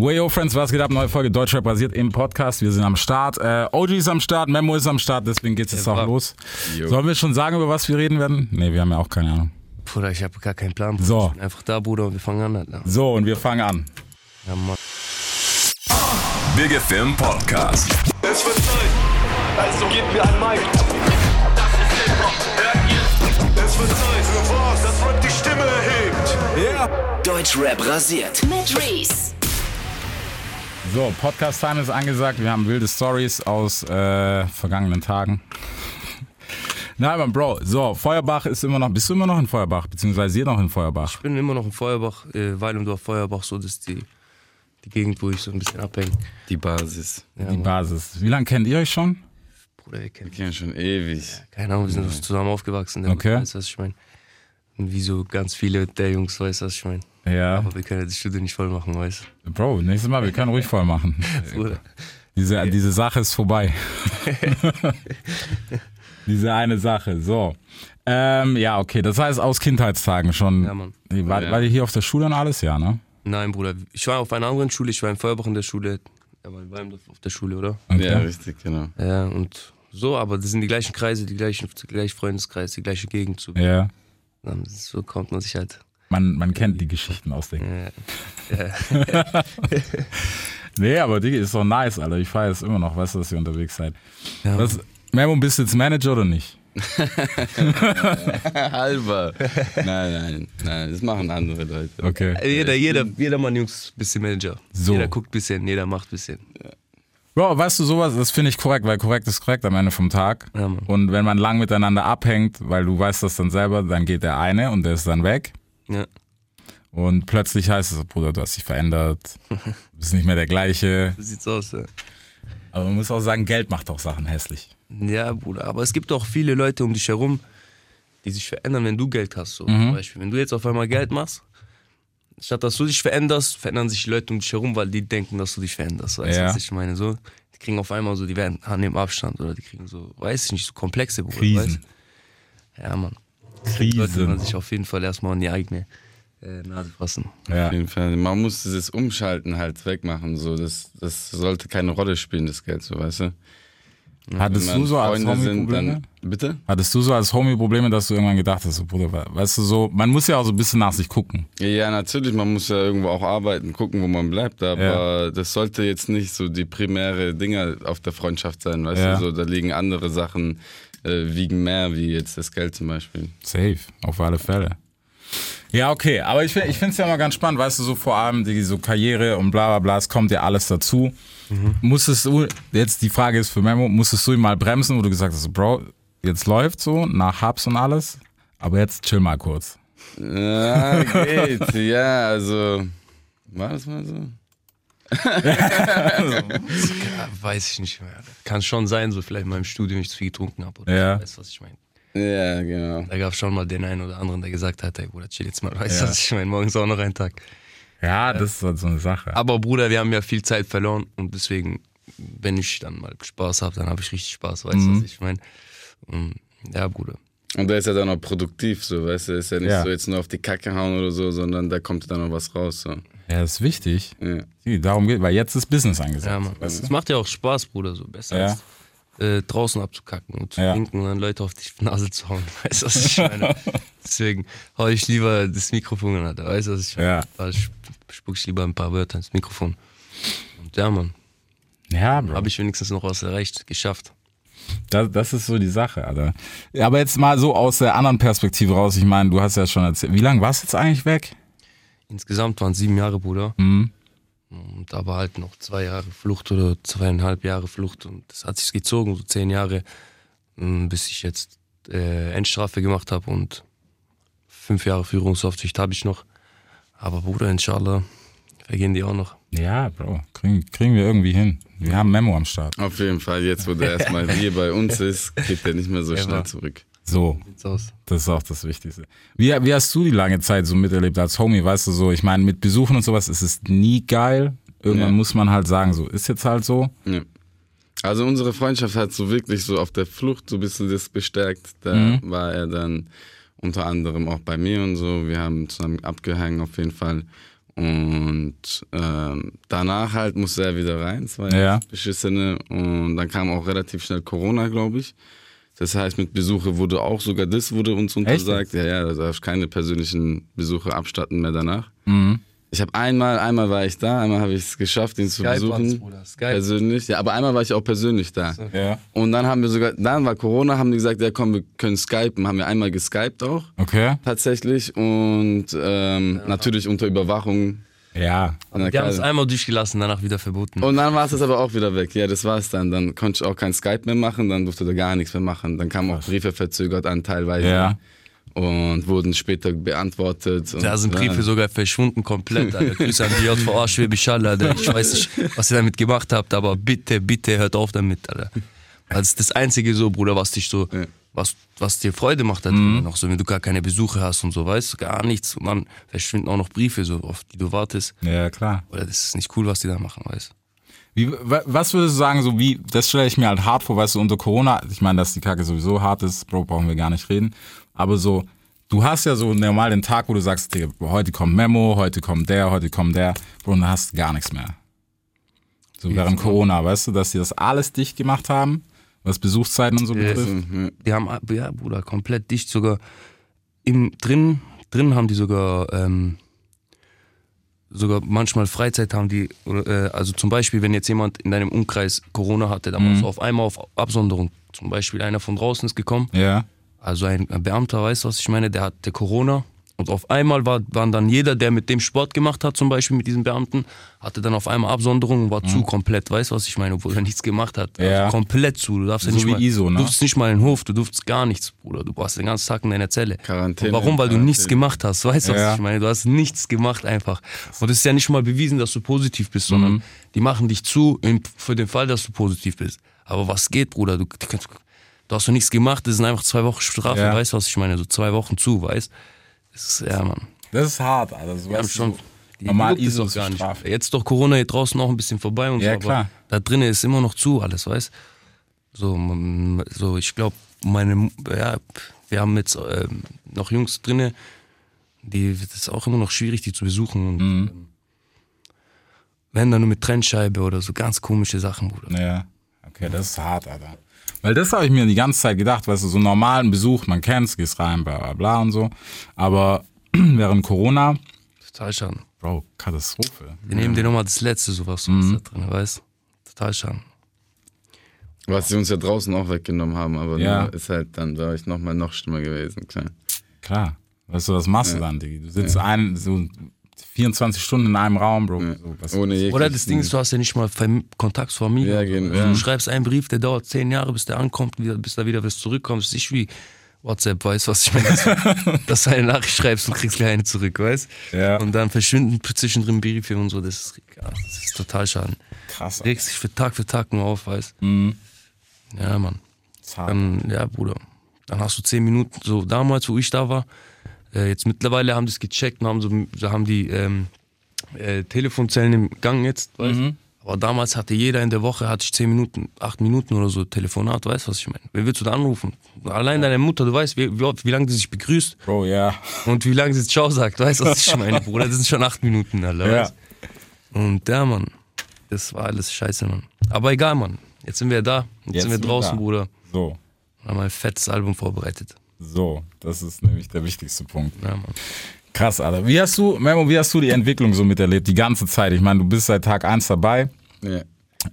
Wayo Friends, was geht ab? Neue Folge Deutschrap basiert im Podcast. Wir sind am Start. Äh, OG ist am Start, Memo ist am Start, deswegen geht's jetzt Ja, auch los. Jo. Sollen wir schon sagen, über was wir reden werden? Nee, wir haben ja auch keine Ahnung. Bruder, ich habe gar keinen Plan. Bruder. So. Ich bin einfach da, Bruder, und wir fangen an. Alter. So, und wir fangen an. Ja, Mann. Big FM Podcast. Es wird Zeit, also gebt mir ein Mic. Das ist Hip-Hop, hört ihr? Es wird Zeit für was, das Rap die Stimme erhebt. Deutschrap rasiert. mit Reese. So, Podcast-Time ist angesagt. Wir haben wilde Stories aus äh, vergangenen Tagen. Nein, aber Bro, so, Feuerbach ist immer noch, bist du immer noch in Feuerbach, beziehungsweise ihr noch in Feuerbach? Ich bin immer noch in Feuerbach, äh, Weilendorf, Feuerbach, so das ist die, die Gegend, wo ich so ein bisschen abhänge. Die Basis. Ja, Die Mann. Basis. Wie lange kennt ihr euch schon? Bruder, wir kennen Wir kennen schon ewig. Keine Ahnung, wir sind zusammen aufgewachsen. Okay. Weißt du, was ich meine? Und wie so ganz viele der Jungs, weißt du, was ich meine? Ja. Aber wir können ja die Studio nicht voll machen, weißt Bro, nächstes Mal, wir können ruhig voll machen. du? Bruder. Diese, diese Sache ist vorbei. diese eine Sache, so. Ähm, ja, okay, das heißt aus Kindheitstagen schon. Ja, Mann. War, Ja. war die hier auf der Schule und alles? Ja, ne? Nein, Bruder, ich war auf einer anderen Schule, ich war in Feuerbach in der Schule. Er war in Weilendorf auf der Schule, oder? Okay. Ja, richtig, genau. Ja, und so, aber das sind die gleichen Kreise, die gleichen, der gleiche Freundeskreis, die gleiche Gegend. So, Ja. Dann, so kommt man sich halt. Man, man kennt die Geschichten aus den. Äh, Nee, aber die ist doch nice, Alter. Ich feiere es immer noch, weißt du, dass ihr unterwegs seid. ja, Was, Memo, bist du jetzt Manager oder nicht? Halber. nein, nein, nein, das machen andere Leute. Okay. jeder, jeder, jeder Mann, Jungs, bisschen Manager. So. Jeder guckt bisschen, jeder macht bisschen. Bro, weißt du, sowas, das finde ich korrekt, weil korrekt ist korrekt am Ende vom Tag. Ja. Und wenn man lang miteinander abhängt, weil du weißt das dann selber, dann geht der eine und der ist dann weg. Ja. Und plötzlich heißt es, Bruder, du hast dich verändert, du bist nicht mehr der gleiche. So sieht's aus, ja. Aber man muss auch sagen, Geld macht auch Sachen hässlich. Ja, Bruder, aber es gibt auch viele Leute um dich herum, die sich verändern, wenn du Geld hast. So. Mhm. Zum Beispiel, wenn du jetzt auf einmal Geld machst, statt dass du dich veränderst, verändern sich die Leute um dich herum, weil die denken, dass du dich veränderst. Weißt du, Ja. was ich meine? So, die kriegen auf einmal so, die werden nehmen Abstand oder die kriegen so, weiß ich nicht, so komplexe Bruder. Weißt? Krisen. du? Ja, Mann. Sollte man Krisen. sich auf jeden Fall erstmal in die eigene äh, Nase fassen. Ja. Auf jeden Fall. Man muss dieses Umschalten halt wegmachen. So. Das, das sollte keine Rolle spielen, das Geld, so weißt du. Hattest Wenn du so als Freunde Homie Probleme? dann. Bitte? Hattest du so als Homie Probleme, dass du irgendwann gedacht hast, so, Bruder, weißt du so, man muss ja auch so ein bisschen nach sich gucken. Ja, natürlich, man muss ja irgendwo auch arbeiten, gucken, wo man bleibt, aber das sollte jetzt nicht so die primäre Dinge auf der Freundschaft sein, weißt Ja. du, so, da liegen andere Sachen, äh, wiegen mehr, wie jetzt das Geld zum Beispiel. Safe, auf alle Fälle. Ja, okay, aber ich, ich finde es ja immer ganz spannend, weißt du, so vor allem die so Karriere und bla bla bla, es kommt ja alles dazu. Musstest du, jetzt die Frage ist für Memo, musstest du ihn mal bremsen, wo du gesagt hast, Bro, jetzt läuft so, nach Hubs und alles, aber jetzt chill mal kurz. Ja, geht, ja, also, war das mal so? Ja, weiß ich nicht mehr. Kann schon sein, so vielleicht mal im Studio nicht zu viel getrunken habe. Oder Ja. weißt du, was ich meine? Ja, genau. Da gab es schon mal den einen oder anderen, der gesagt hat, ey Bruder, chill jetzt mal, weißt du, Ja. was ich meine? Morgen ist auch noch ein Tag. Ja, das ist halt so eine Sache. Aber Bruder, wir haben ja viel Zeit verloren und deswegen, wenn ich dann mal Spaß habe, dann habe ich richtig Spaß, weißt du, was ich meine? Ja, Bruder. Und der ist ja dann auch produktiv, so, weißt du, ist ja nicht Ja. so jetzt nur auf die Kacke hauen oder so, sondern da kommt dann noch was raus, so. Ja, das ist wichtig. Ja. Darum geht, weil jetzt ist Business angesagt. Ja, Mann. Es macht ja auch Spaß, Bruder, so besser Ja. als äh, draußen abzukacken und zu Ja. trinken und dann Leute auf die Nase zu hauen. Weißt du, was ich meine? Deswegen hau ich lieber das Mikrofon an, weißt du, was ich meine? Ja. Da sp- spuck ich lieber ein paar Wörter ins Mikrofon. Und ja, Mann, Ja, Bro. habe ich wenigstens noch was erreicht, geschafft. Das, das ist so die Sache, Alter. Aber jetzt mal so aus der anderen Perspektive raus. Ich meine, du hast ja schon erzählt. Wie lange warst du jetzt eigentlich weg? Insgesamt waren es sieben Jahre, Bruder. Mhm. Und aber halt noch zwei Jahre Flucht oder zweieinhalb Jahre Flucht. Und das hat sich gezogen, so zehn Jahre, ähm, bis ich jetzt äh, Endstrafe gemacht habe. Und fünf Jahre Führungsaufsicht habe ich noch. Aber Bruder, inshallah, vergehen die auch noch. Ja, Bro. Kriegen, kriegen wir irgendwie hin. Wir haben Memo am Start. Auf jeden Fall, jetzt wo der erstmal hier bei uns ist, geht der nicht mehr so Ja, schnell zurück. So, Sieht's aus. das ist auch das Wichtigste. Wie, wie hast du die lange Zeit so miterlebt als Homie? Weißt du so, ich meine, mit Besuchen und sowas ist es nie geil. Irgendwann Ja. muss man halt sagen, so ist jetzt halt so. Ja. Also unsere Freundschaft hat so wirklich so auf der Flucht so ein bisschen das bestärkt. Da Mhm. war er dann unter anderem auch bei mir und so. Wir haben zusammen abgehangen auf jeden Fall. Und ähm, danach halt musste er wieder rein, war Ja. beschissene. Und dann kam auch relativ schnell Corona, glaube ich. Das heißt, mit Besuche wurde auch sogar das wurde uns untersagt. Ja, ja, da darfst keine persönlichen Besuche abstatten mehr danach. Mhm. Ich habe einmal, einmal war ich da, einmal habe ich es geschafft, ihn zu Skype besuchen. Bruder, Skype. Persönlich. Ja, aber einmal war ich auch persönlich da. Ja. Und dann haben wir sogar, dann war Corona, haben die gesagt, ja komm, wir können skypen. Haben wir einmal geskypt auch, Okay. tatsächlich. Und ähm, natürlich unter Überwachung. Ja. Die haben es einmal durchgelassen, danach wieder verboten. Und dann war es das aber auch wieder weg. Ja, das war es dann. Dann konnte ich auch kein Skype mehr machen, dann durfte er gar nichts mehr machen. Dann kamen auch Briefe verzögert an teilweise. Ja. Und wurden später beantwortet. Da sind Briefe ja. sogar verschwunden komplett. Alter. Grüße an die JVA Schwäbisch Hall, Alter. Ich weiß nicht, was ihr damit gemacht habt, aber bitte, bitte hört auf damit, Alter. Weil Das ist das Einzige so, Bruder, was dich so, Ja. was, was dir Freude macht da drin noch so, wenn du gar keine Besuche hast und so, weißt du, gar nichts. Und dann verschwinden auch noch Briefe, so, auf die du wartest. Ja, klar. Oder das ist nicht cool, was die da machen, weißt du. Wie, was würdest du sagen, so wie, das stelle ich mir halt hart vor, weißt du, unter Corona, ich meine, dass die Kacke sowieso hart ist, Bro, brauchen wir gar nicht reden, aber so, du hast ja so normal den Tag, wo du sagst, heute kommt Memo, heute kommt der, heute kommt der, und dann hast du gar nichts mehr. So während Corona, weißt du, dass die das alles dicht gemacht haben, was Besuchszeiten und so Ja. betrifft. Mhm. Die haben, ja, Bruder, komplett dicht, sogar im, drin, drin haben die sogar, ähm, sogar manchmal Freizeit haben die, oder, äh, also zum Beispiel, wenn jetzt jemand in deinem Umkreis Corona hatte, dann warst du auf einmal auf Absonderung. Zum Beispiel einer von draußen ist gekommen, Ja, also ein Beamter, weißt du, was ich meine, der hatte Corona. Und auf einmal war, waren dann jeder, der mit dem Sport gemacht hat, zum Beispiel mit diesem Beamten, hatte dann auf einmal Absonderung und war zu komplett, weißt du, was ich meine, obwohl er nichts gemacht hat. Mhm. Ja. Also komplett zu. Du darfst ja So nicht wie mal, ISO, ne? Du durfst nicht mal in den Hof, du durfst gar nichts, Bruder. Du warst den ganzen Tag in deiner Zelle. Quarantäne, Und warum? Weil du Quarantäne. nichts gemacht hast, weißt du, was Ja. ich meine? Du hast nichts gemacht einfach. Und es ist ja nicht mal bewiesen, dass du positiv bist, sondern Mhm. die machen dich zu für den Fall, dass du positiv bist. Aber was geht, Bruder? Du, du, kannst- du hast doch nichts gemacht, das sind einfach zwei Wochen Strafe, Ja. weißt du, was ich meine? So zwei Wochen zu, weißt Das ist, ja, Mann. das ist hart, Alter. So, Wir haben weißt du, schon. Die normal juckt es ist gar nicht. Strafe. Jetzt ist doch Corona hier draußen auch ein bisschen vorbei und Ja, so, klar. da drinnen ist immer noch zu alles, weißt So, so ich glaube, meine, ja, wir haben jetzt ähm, noch Jungs drinne, die, das ist auch immer noch schwierig, die zu besuchen. Und, Mhm. ähm, wenn dann nur mit Trennscheibe oder so ganz komische Sachen, Bruder. Ja, okay, das ist hart, Alter. Weil das habe ich mir die ganze Zeit gedacht, weißt du, so einen normalen Besuch, man kennt's, gehst rein, bla bla bla und so. Aber während Corona, Total schade. Bro, Katastrophe. Wir nehmen dir nochmal das Letzte, sowas, was Mhm. da drin, weißt Total schade. Was sie uns ja draußen auch weggenommen haben, aber Ja. ist halt dann, wäre ich nochmal noch schlimmer gewesen, klar. Klar. Weißt du, was machst du dann, Diggi? Du sitzt ein, so 24 Stunden in einem Raum, Bro. Ja. So, was, Ohne Oder das Ding ist, du hast ja nicht mal Fam Kontakt zur Familie. Ja, Also gen- Du ja. schreibst einen Brief, der dauert zehn Jahre, bis der ankommt, bis da wieder was zurückkommt. Das ist nicht wie WhatsApp, weißt du, was ich meine? Dass, du eine Nachricht schreibst und kriegst gleich eine zurück, weißt Ja. Und dann verschwinden zwischendrin Briefe und so. Das ist, das ist total schade. krass. Regst dich für Tag für Tag nur auf, weißt Mhm. Ja, Mann. Dann, ja, Bruder. Dann hast du zehn Minuten, so damals, wo ich da war. Äh, jetzt mittlerweile haben die es gecheckt und haben so, haben die ähm, äh, Telefonzellen im Gang jetzt, weißt Mhm. Aber damals hatte jeder in der Woche, hatte ich zehn Minuten, acht Minuten oder so Telefonat, weißt du, was ich meine? Wen willst du da anrufen? Allein deine Mutter, du weißt, wie, wie, wie lange die sich begrüßt Bro, ja. und wie lange sie Ciao sagt, weißt du, was ich meine, Bruder? Das sind schon acht Minuten, Alter, Ja. weißt? Und ja, Mann, das war alles scheiße, Mann. Aber egal, Mann. Jetzt sind wir da. Jetzt, Jetzt sind wir sind wir draußen, da. Bruder. So, Haben ein fettes Album vorbereitet. So. Das ist nämlich der wichtigste Punkt. Ja, Mann. Krass, Alter. Wie hast du, Memo, wie hast du die Entwicklung so miterlebt, die ganze Zeit? Ich meine, du bist seit Tag 1 dabei. Ja.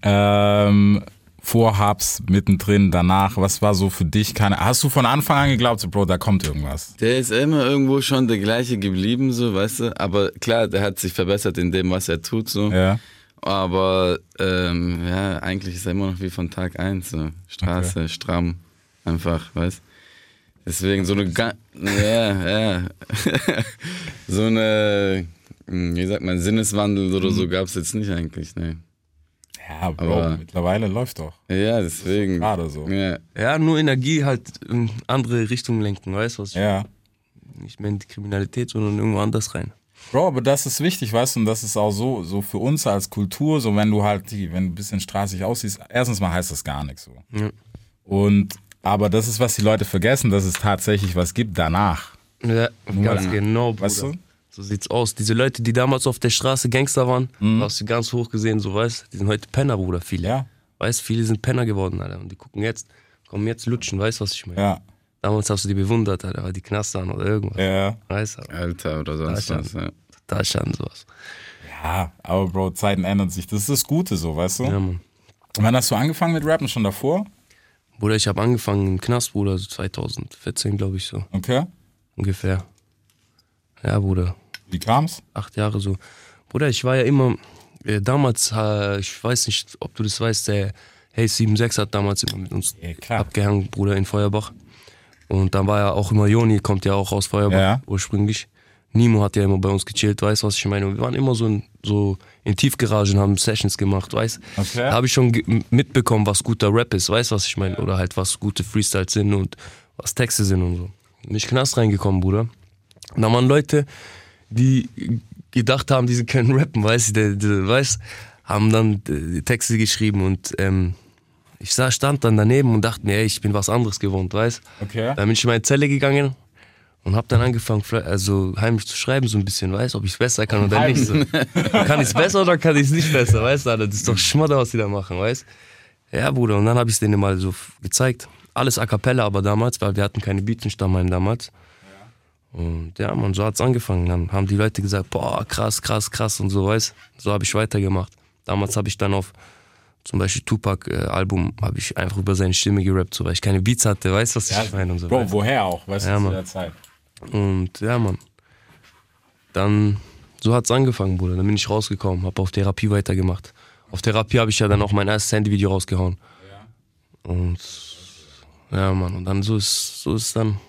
Ähm, Vorhabs, mittendrin, danach. Was war so für dich? Keine, hast du von Anfang an geglaubt, so, Bro, da kommt irgendwas? Der ist immer irgendwo schon der gleiche geblieben, so, weißt du. Aber klar, der hat sich verbessert in dem, was er tut, so. Ja. Aber ähm, ja, eigentlich ist er immer noch wie von Tag 1, so. Straße, stramm, einfach, weißt Deswegen so eine, ga ja, ja. so eine, hm, wie sagt man, Sinneswandel oder so gab's jetzt nicht eigentlich, ne. Ja, Bro, Aber- mittlerweile läuft doch. Ja, deswegen. Gerade so. Ja, Ja, nur Energie halt in andere Richtungen lenken, weißt du, was ich Ja. Nicht mehr in die Kriminalität, sondern irgendwo anders rein. Bro, aber das ist wichtig, weißt du, und das ist auch so, so für uns als Kultur, so wenn du halt, die- wenn du ein bisschen straßig aussiehst, erstens mal heißt das gar nichts so. Ja. Und, aber das ist, was die Leute vergessen, dass es tatsächlich was gibt danach. Ja, ganz weil- genau, Bruder. Weißt du? So sieht's aus. Diese Leute, die damals auf der Straße Gangster waren, Mhm. hast du ganz hoch gesehen, so weißt die sind heute Penner, Bruder, viele. Ja. Weißt viele sind Penner geworden, Alter. Und die gucken jetzt, kommen jetzt lutschen, weißt was ich meine? Ja. Damals hast du die bewundert, Alter, weil die knastern oder irgendwas. Ja. Weißt du? Alter oder sonst Ja, was. Ja. Stand sowas. Ja, aber Bro, Zeiten ändern sich. Das ist das Gute so, weißt du? Ja, Mann. Wann hast du angefangen mit Rappen? Schon davor? Bruder, ich habe angefangen im Knast, Bruder, so 2014, glaube ich, so Okay. ungefähr. Ja, Bruder, Wie kam's? acht Jahre so. Bruder, ich war ja immer, äh, damals, äh, ich weiß nicht, ob du das weißt, der Hey 76 hat damals immer mit uns Ja, abgehangen, Bruder, in Feuerbach. Und dann war ja auch immer Joni, kommt ja auch aus Feuerbach Ja. ursprünglich. Nimo hat ja immer bei uns gechillt, weißt du, was ich meine? Wir waren immer so in, so in Tiefgaragen, haben Sessions gemacht, weißt Okay. Da habe ich schon mitbekommen, was guter Rap ist, weißt du, was ich meine? Oder halt, was gute Freestyles sind und was Texte sind und so. Bin ich Knast reingekommen, Bruder. Da waren Leute, die gedacht haben, die können rappen, weißt du, weißt, haben dann die Texte geschrieben und ähm, ich sah, stand dann daneben und dachte mir, ey, ich bin was anderes gewohnt, weißt Okay. Dann bin ich in meine Zelle gegangen und habe dann angefangen, also heimlich zu schreiben, so ein bisschen, weißt ob ich es besser kann oder nicht. So. Kann ich es besser oder kann ich es nicht besser, weißt du? Das ist doch Schmodder, was die da machen, weißt Ja, Bruder, und dann habe ich es denen mal so gezeigt. Alles a cappella aber damals, weil wir hatten keine Beats in Stammheim damals. Und ja, man, so hat's angefangen. Dann haben die Leute gesagt, boah, krass, krass, krass und so, weißt So habe ich weitergemacht. Damals habe ich dann auf zum Beispiel Tupac-Album, habe ich einfach über seine Stimme gerappt, so, weil ich keine Beats hatte, weißt du, was ich meine und so. Bro, weißt? woher auch? Weißt Ja, du, zu der Zeit? Und ja, Mann. Dann, so hat's angefangen, Bruder. Dann bin ich rausgekommen, habe auf Therapie weitergemacht. Auf Therapie habe ich ja dann auch mein erstes Handyvideo rausgehauen. Und ja, Mann. Und dann so ist, so ist dann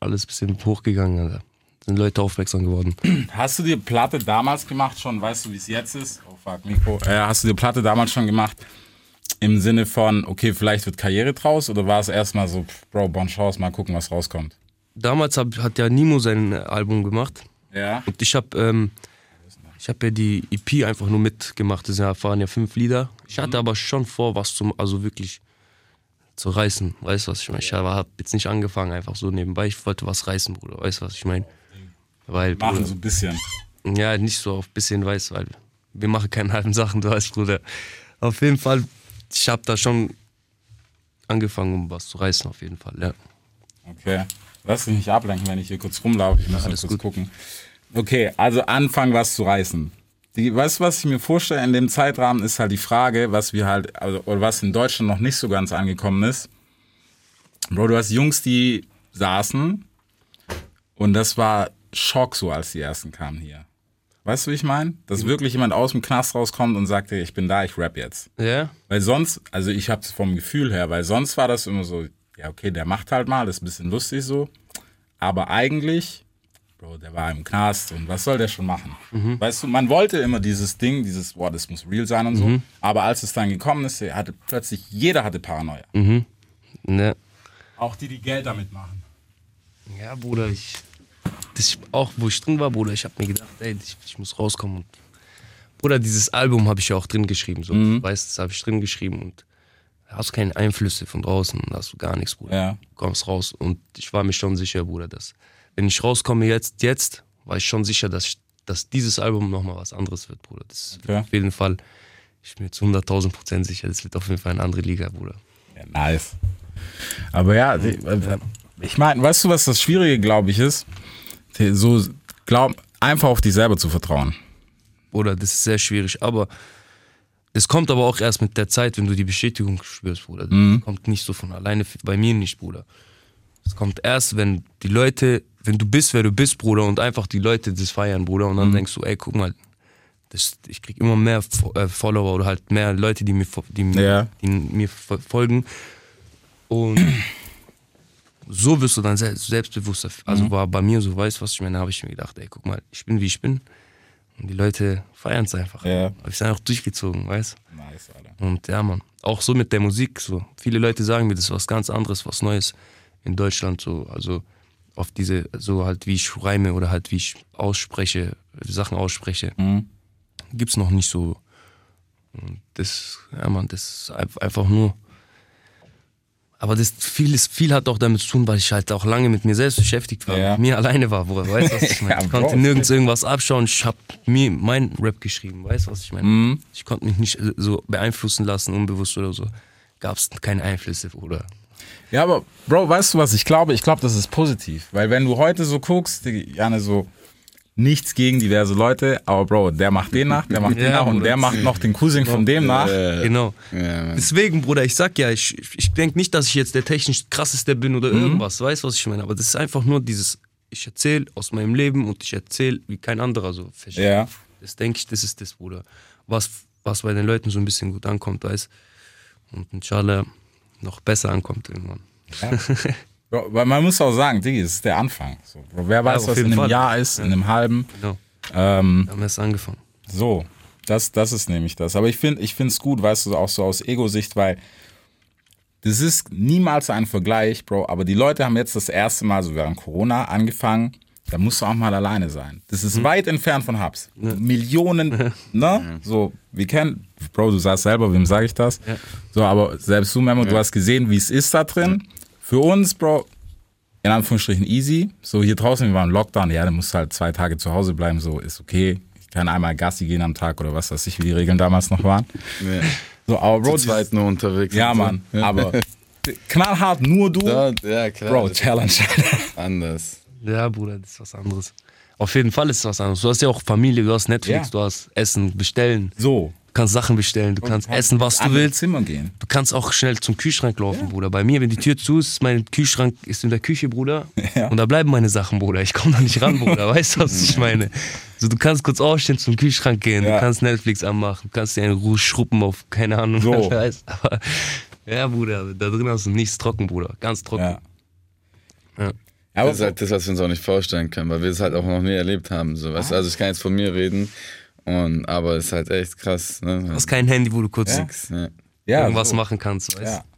alles ein bisschen hochgegangen, Alter. Sind Leute aufmerksam geworden. Hast du dir Platte damals gemacht schon? Weißt du, wie es jetzt ist? Oh fuck, Mikro. Äh, hast du dir Platte damals schon gemacht? Im Sinne von, okay, vielleicht wird Karriere draus? Oder war es erstmal so, Bro, Bon Chance, mal gucken, was rauskommt? Damals hab, hat ja Nimo sein Album gemacht. Ja. Und ich habe ähm, ich hab ja die EP einfach nur mitgemacht. Das waren ja fünf Lieder. Ich hatte aber schon vor, was zum, also wirklich zu reißen. Weißt du, was ich meine? Ich habe jetzt nicht angefangen, einfach so nebenbei. Ich wollte was reißen, Bruder. Weißt du, was ich meine? Weil, Machen Bruder, so ein bisschen. ja, nicht so auf bisschen, weißt du, weil wir machen keine halben Sachen, du weißt, Bruder. Auf jeden Fall, ich habe da schon angefangen, um was zu reißen, auf jeden Fall, ja. Okay. Lass dich nicht ablenken, wenn ich hier kurz rumlaufe. Ich muss alles kurz gut. gucken. Okay, also anfangen, was zu reißen. Die, weißt du, was ich mir vorstelle in dem Zeitrahmen, ist halt die Frage, was wir halt, also, oder was in Deutschland noch nicht so ganz angekommen ist. Bro, du hast Jungs, die saßen und das war Schock so, als die ersten kamen hier. Weißt du, wie ich meine? Dass wirklich jemand aus dem Knast rauskommt und sagt, ich bin da, ich rap jetzt. Ja? Weil sonst, also ich hab's vom Gefühl her, weil sonst war das immer so, ja, okay, der macht halt mal, das ist ein bisschen lustig so. Aber eigentlich, Bro, der war im Knast und was soll der schon machen? Weißt du, man wollte immer dieses Ding, dieses, boah, das muss real sein und so. Aber als es dann gekommen ist, hatte plötzlich, jeder hatte Paranoia. Ne. Auch die, die Geld damit machen. Ja, Bruder, ich. Das auch, wo ich drin war, Bruder, ich habe mir gedacht, ey, ich, ich muss rauskommen. Und, Bruder, dieses Album habe ich ja auch drin geschrieben. So. Weißt das habe ich drin geschrieben und hast du keine Einflüsse von draußen, hast du gar nichts, Bruder. Ja. Du kommst raus und ich war mir schon sicher, Bruder, dass wenn ich rauskomme jetzt, jetzt, war ich schon sicher, dass, ich, dass dieses Album nochmal was anderes wird, Bruder. Das Okay. wird auf jeden Fall, ich bin mir zu 100.000 Prozent sicher, das wird auf jeden Fall eine andere Liga, Bruder. Ja, nice. Aber ja, äh, ich meine, weißt du, was das Schwierige, glaube ich, ist? So, glaub, einfach auf dich selber zu vertrauen. Bruder, das ist sehr schwierig. Aber das kommt aber auch erst mit der Zeit, wenn du die Bestätigung spürst, Bruder. Das kommt nicht so von alleine, bei mir nicht, Bruder. Es kommt erst, wenn die Leute, wenn du bist, wer du bist, Bruder, und einfach die Leute das feiern, Bruder, und dann denkst du, ey, guck mal, das, ich krieg immer mehr äh, Follower oder halt mehr Leute, die mir, die, mir- Ja. die mir fo- folgen. Und so wirst du dann sel- selbstbewusster. Also war bei mir so, weißt du, was ich meine, habe ich mir gedacht, ey, guck mal, ich bin wie ich bin. Und die Leute feiern es einfach. Ja. Habe ich es einfach durchgezogen, weißt Nice, Alter. Und ja, Mann. Auch so mit der Musik. So. Viele Leute sagen mir, das ist was ganz anderes, was Neues in Deutschland. So. Also auf diese, so halt wie ich reime oder halt wie ich ausspreche, Sachen ausspreche, gibt's noch nicht so. Und das, ja, Mann, das ist einf- einfach nur Aber das viel, ist, viel hat auch damit zu tun, weil ich halt auch lange mit mir selbst beschäftigt war, Ja. mit mir alleine war, Bruder. Weißt du, was ich meine? Ja, ich konnte nirgends irgendwas abschauen. Ich habe mir mein Rap geschrieben, weißt du, was ich meine? Mhm. Ich konnte mich nicht äh, so beeinflussen lassen, unbewusst oder so. Gab es keine Einflüsse, Bruder. Ja, aber Bro, weißt du was? Ich glaube, ich glaube, das ist positiv. Weil wenn du heute so guckst, Jane, so nichts gegen diverse Leute, aber Bro, der macht den nach, der macht den Ja, nach und Bruder. der macht noch den Cousin von dem nach. Genau. Ja. Deswegen, Bruder, ich sag ja, ich, ich denke nicht, dass ich jetzt der technisch krasseste bin oder Mhm. irgendwas, weißt du, was ich meine? Aber das ist einfach nur dieses, ich erzähle aus meinem Leben und ich erzähle wie kein anderer so. Ja. Das denke ich, das ist das, Bruder. Was, was bei den Leuten so ein bisschen gut ankommt, weißt Und inshallah noch besser ankommt irgendwann. Bro, weil man muss auch sagen, Diggi, es ist der Anfang. So, wer weiß, auf was in einem Fall. Jahr ist, in einem halben. Genau. Ähm, Wir haben erst angefangen. So, das, das ist nämlich das. Aber ich finde ich es gut, weißt du, auch so aus Ego-Sicht, weil das ist niemals ein Vergleich, Bro. Aber die Leute haben jetzt das erste Mal, so während Corona, angefangen. Da musst du auch mal alleine sein. Das ist weit entfernt von Hubs. Millionen, ne? So, wir kennen, Bro, du sagst selber, wem sage ich das? So, aber selbst du, Memo, du hast gesehen, wie es ist da drin. Für uns, Bro, in Anführungsstrichen easy. So hier draußen, wir waren im Lockdown, ja, dann musst du halt zwei Tage zu Hause bleiben, so ist okay. Ich kann einmal Gassi gehen am Tag oder was weiß ich, wie die Regeln damals noch waren. Ja. So, aber Bro, Zu zweit nur unterwegs. ja, und so. Mann, aber knallhart nur du, Ja, ja klar. Bro, Challenge. Anders. Ja, Bruder, das ist was anderes. Auf jeden Fall ist es was anderes. Du hast ja auch Familie, du hast Netflix, Ja. du hast Essen, bestellen. So. Du kannst Sachen bestellen, du kannst essen, was du willst. Zimmer gehen. Du kannst auch schnell zum Kühlschrank laufen, Bruder. Bei mir, wenn die Tür zu ist, mein Kühlschrank ist in der Küche, Bruder. Ja. Und da bleiben meine Sachen, Bruder. Ich komme da nicht ran, Bruder. Weißt du, was ich meine? So, du kannst kurz aufstehen, zum Kühlschrank gehen, Ja. du kannst Netflix anmachen, du kannst dir eine Ruhe schruppen auf, keine Ahnung, So. was. Aber, ja, Bruder, da drin hast du nichts trocken, Bruder. Ganz trocken. Ja. Ja. Aber Das ist halt das, was wir uns auch nicht vorstellen können, weil wir es halt auch noch nie erlebt haben. So. Weißt du? Also ich kann jetzt von mir reden, und, aber es ist halt echt krass. Ne? Du hast kein Handy, wo du kurz Nix, ja. ja, irgendwas so. machen kannst, weißt Ja. du?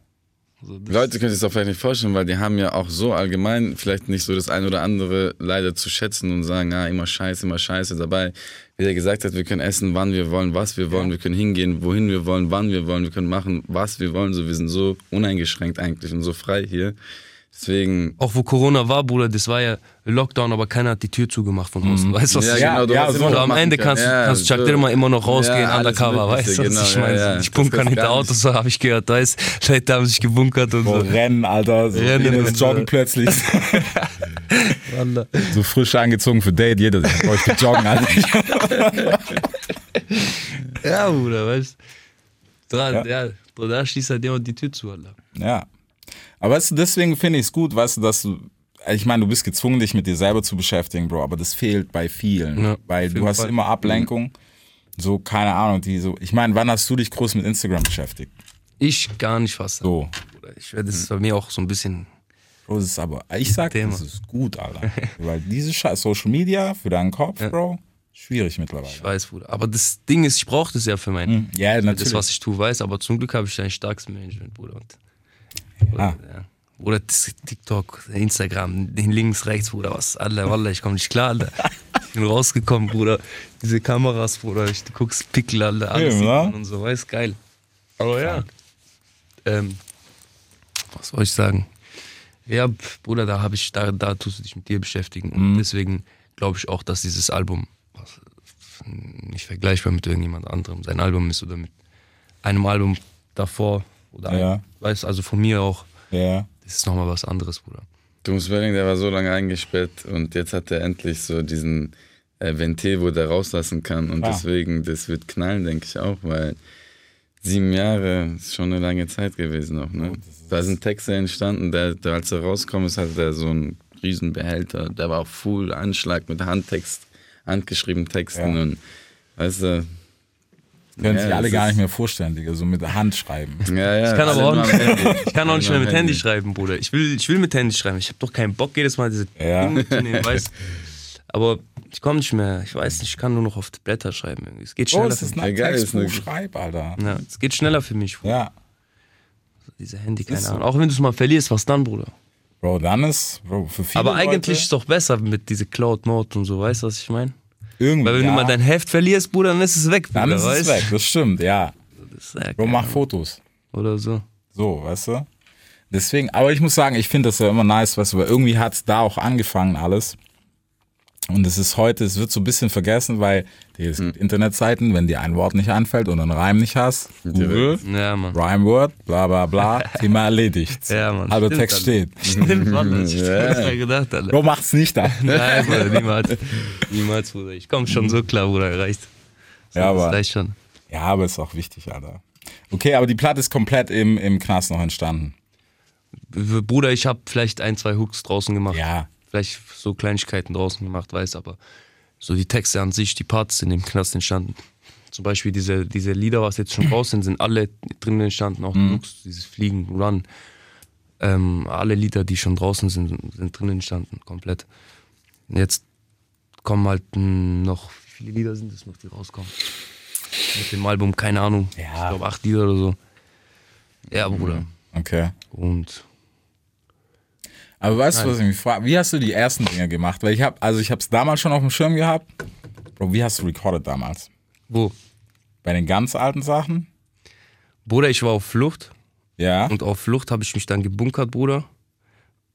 So, Die Leute können sich das auch vielleicht nicht vorstellen, weil die haben ja auch so allgemein vielleicht nicht so das ein oder andere leider zu schätzen und sagen, ah, immer scheiße, immer scheiße dabei. Wie der gesagt hat, wir können essen, wann wir wollen, was wir wollen, wir können hingehen, wohin wir wollen, wann wir wollen, wir können machen, was wir wollen. So, wir sind so uneingeschränkt eigentlich und so frei hier. Deswegen. Auch wo Corona war, Bruder, das war ja Lockdown, aber keiner hat die Tür zugemacht von außen. Weißt du, was ich Ja, genau, du ja, so am Ende kannst, Ja, kannst so. Chuck Dillmer immer noch rausgehen, Ja, undercover, weißt du, was ich genau, meine? ja, ja. Ich kannst hinter Autos, so habe ich gehört, da ist, Leute haben sich gebunkert und So so. rennen, Alter. So Rennen Rennen und joggen so. plötzlich. So frisch angezogen für Date. Jeder sagt, boah, ich joggen, Alter. Ja, Bruder, weißt du. Da, Ja. da schließt halt jemand die Tür zu, Alter. Ja. Aber weißt du, deswegen finde ich es gut, weißt du, dass du, ich meine, du bist gezwungen, dich mit dir selber zu beschäftigen, Bro, aber das fehlt bei vielen, Ja, weil du hast Fall. immer Ablenkung. So, keine Ahnung, die so, ich meine, wann hast du dich groß mit Instagram beschäftigt? Ich gar nicht fast. So. Ich werde das ist bei mir auch so ein bisschen. Bro, das ist aber, ich sag, Thema. das ist gut, Alter. weil diese Scheiß Social Media für deinen Kopf, Bro, schwierig mittlerweile. Ich weiß, Bruder. Aber das Ding ist, ich brauche das ja für mein. Hm, Ja, Das, natürlich. was ich tue, weiß. Aber zum Glück habe ich ein starkes Management, Bruder. Und, Bruder, Ah. ja. Oder TikTok, Instagram, links, rechts, Bruder, was, Alter, Wallah, ich komme nicht klar, Alter. Ich bin rausgekommen, Bruder. Diese Kameras, Bruder, ich, du guckst Pickel, Alter, alles Ja, und so, weiß, geil. Aber ja. Ähm, was soll ich sagen? Ja, Bruder, da habe ich, da, da tust du dich mit dir beschäftigen. Und Mhm. deswegen glaube ich auch, dass dieses Album was, nicht vergleichbar mit irgendjemand anderem sein Album ist oder mit einem Album davor oder Ja. ein, weißt also von mir auch. ja. Das ist nochmal was anderes, Bruder. Du musst überlegen, der war so lange eingesperrt und jetzt hat er endlich so diesen äh, Ventil, wo der rauslassen kann. Und Ah. deswegen, das wird knallen, denke ich auch, weil sieben Jahre ist schon eine lange Zeit gewesen auch. Ne? da sind Texte entstanden, der, der, als er rauskommt, ist, hatte der so einen riesen Behälter. Der war full Anschlag mit Handtext, handgeschriebenen Texten Ja. und weißt du. Können Ja, sich alle gar nicht mehr vorstellen, Digga, so mit der Hand schreiben. Ja, ja, Ich kann aber auch nicht, ich kann auch nicht mehr mit Handy schreiben, Bruder. Ich will, ich will mit Handy schreiben. Ich habe doch keinen Bock, jedes Mal diese Ja. Dinge zu nehmen, weißt Aber ich komme nicht mehr. Ich weiß nicht, ich kann nur noch auf Blätter schreiben. irgendwie. Es geht Oh, schneller. das für ist mich. ein Egal, ist Textbuch, eine- schreib, Alter. Ja, es geht schneller für mich. Bruder. Ja. Diese Handy, Ist keine so. Ahnung. Auch wenn du es mal verlierst, was dann, Bruder? Bro, dann ist, Bro, für viele Aber Leute, eigentlich ist es doch besser mit diese Cloud Mode und so, weißt du, was ich meine? Irgendwie, Weil wenn ja, du mal dein Heft verlierst, Bruder, dann ist es weg, Bruder, dann ist es weißt weg, das stimmt, ja. Das ja Bro, mach Fotos. Oder so. So, weißt du? Deswegen, aber ich muss sagen, ich finde das ja immer nice, was weil irgendwie hat's da auch angefangen alles. Und es ist heute, es wird so ein bisschen vergessen, weil die es Hm. gibt Internetseiten, wenn dir ein Wort nicht einfällt und einen Reim nicht hast, Google, Ja, Mann. Rhyme-Word, bla bla bla, Thema erledigt. Ja, Mann. Halber Stimmt, Text steht. Stimmt, Mann, ich hab mir gedacht, Alter. Bro, macht's nicht da. Nein, Bruder, niemals. Niemals, Bruder. Ich komm schon so klar, Bruder, reicht. So, Ja, aber- reicht schon. Ja, aber ist auch wichtig, Alter. Okay, aber die Platte ist komplett im, im Knast noch entstanden. Bruder, ich habe vielleicht ein, zwei Hooks draußen gemacht. Ja. Vielleicht so Kleinigkeiten draußen gemacht, weiß, aber so die Texte an sich, die Parts sind im Knast entstanden. Zum Beispiel diese, diese Lieder, was jetzt schon raus sind, sind alle drin entstanden, auch die Hooks, dieses Fliegen, Run. Ähm, alle Lieder, die schon draußen sind, sind drin entstanden, komplett. Und Jetzt kommen halt noch, wie viele Lieder sind es noch, die rauskommen? Mit dem Album, keine Ahnung. Ja. Ich glaube acht Lieder oder so. Ja, Bruder. Okay. Und Aber weißt du, was ich mich frage? Wie hast du die ersten Dinge gemacht? Weil ich habe, also ich habe es damals schon auf dem Schirm gehabt. Bro, wie hast du recorded damals? wo? Bei den ganz alten Sachen? Bruder, ich war auf Flucht. Ja. Und auf Flucht habe ich mich dann gebunkert, Bruder.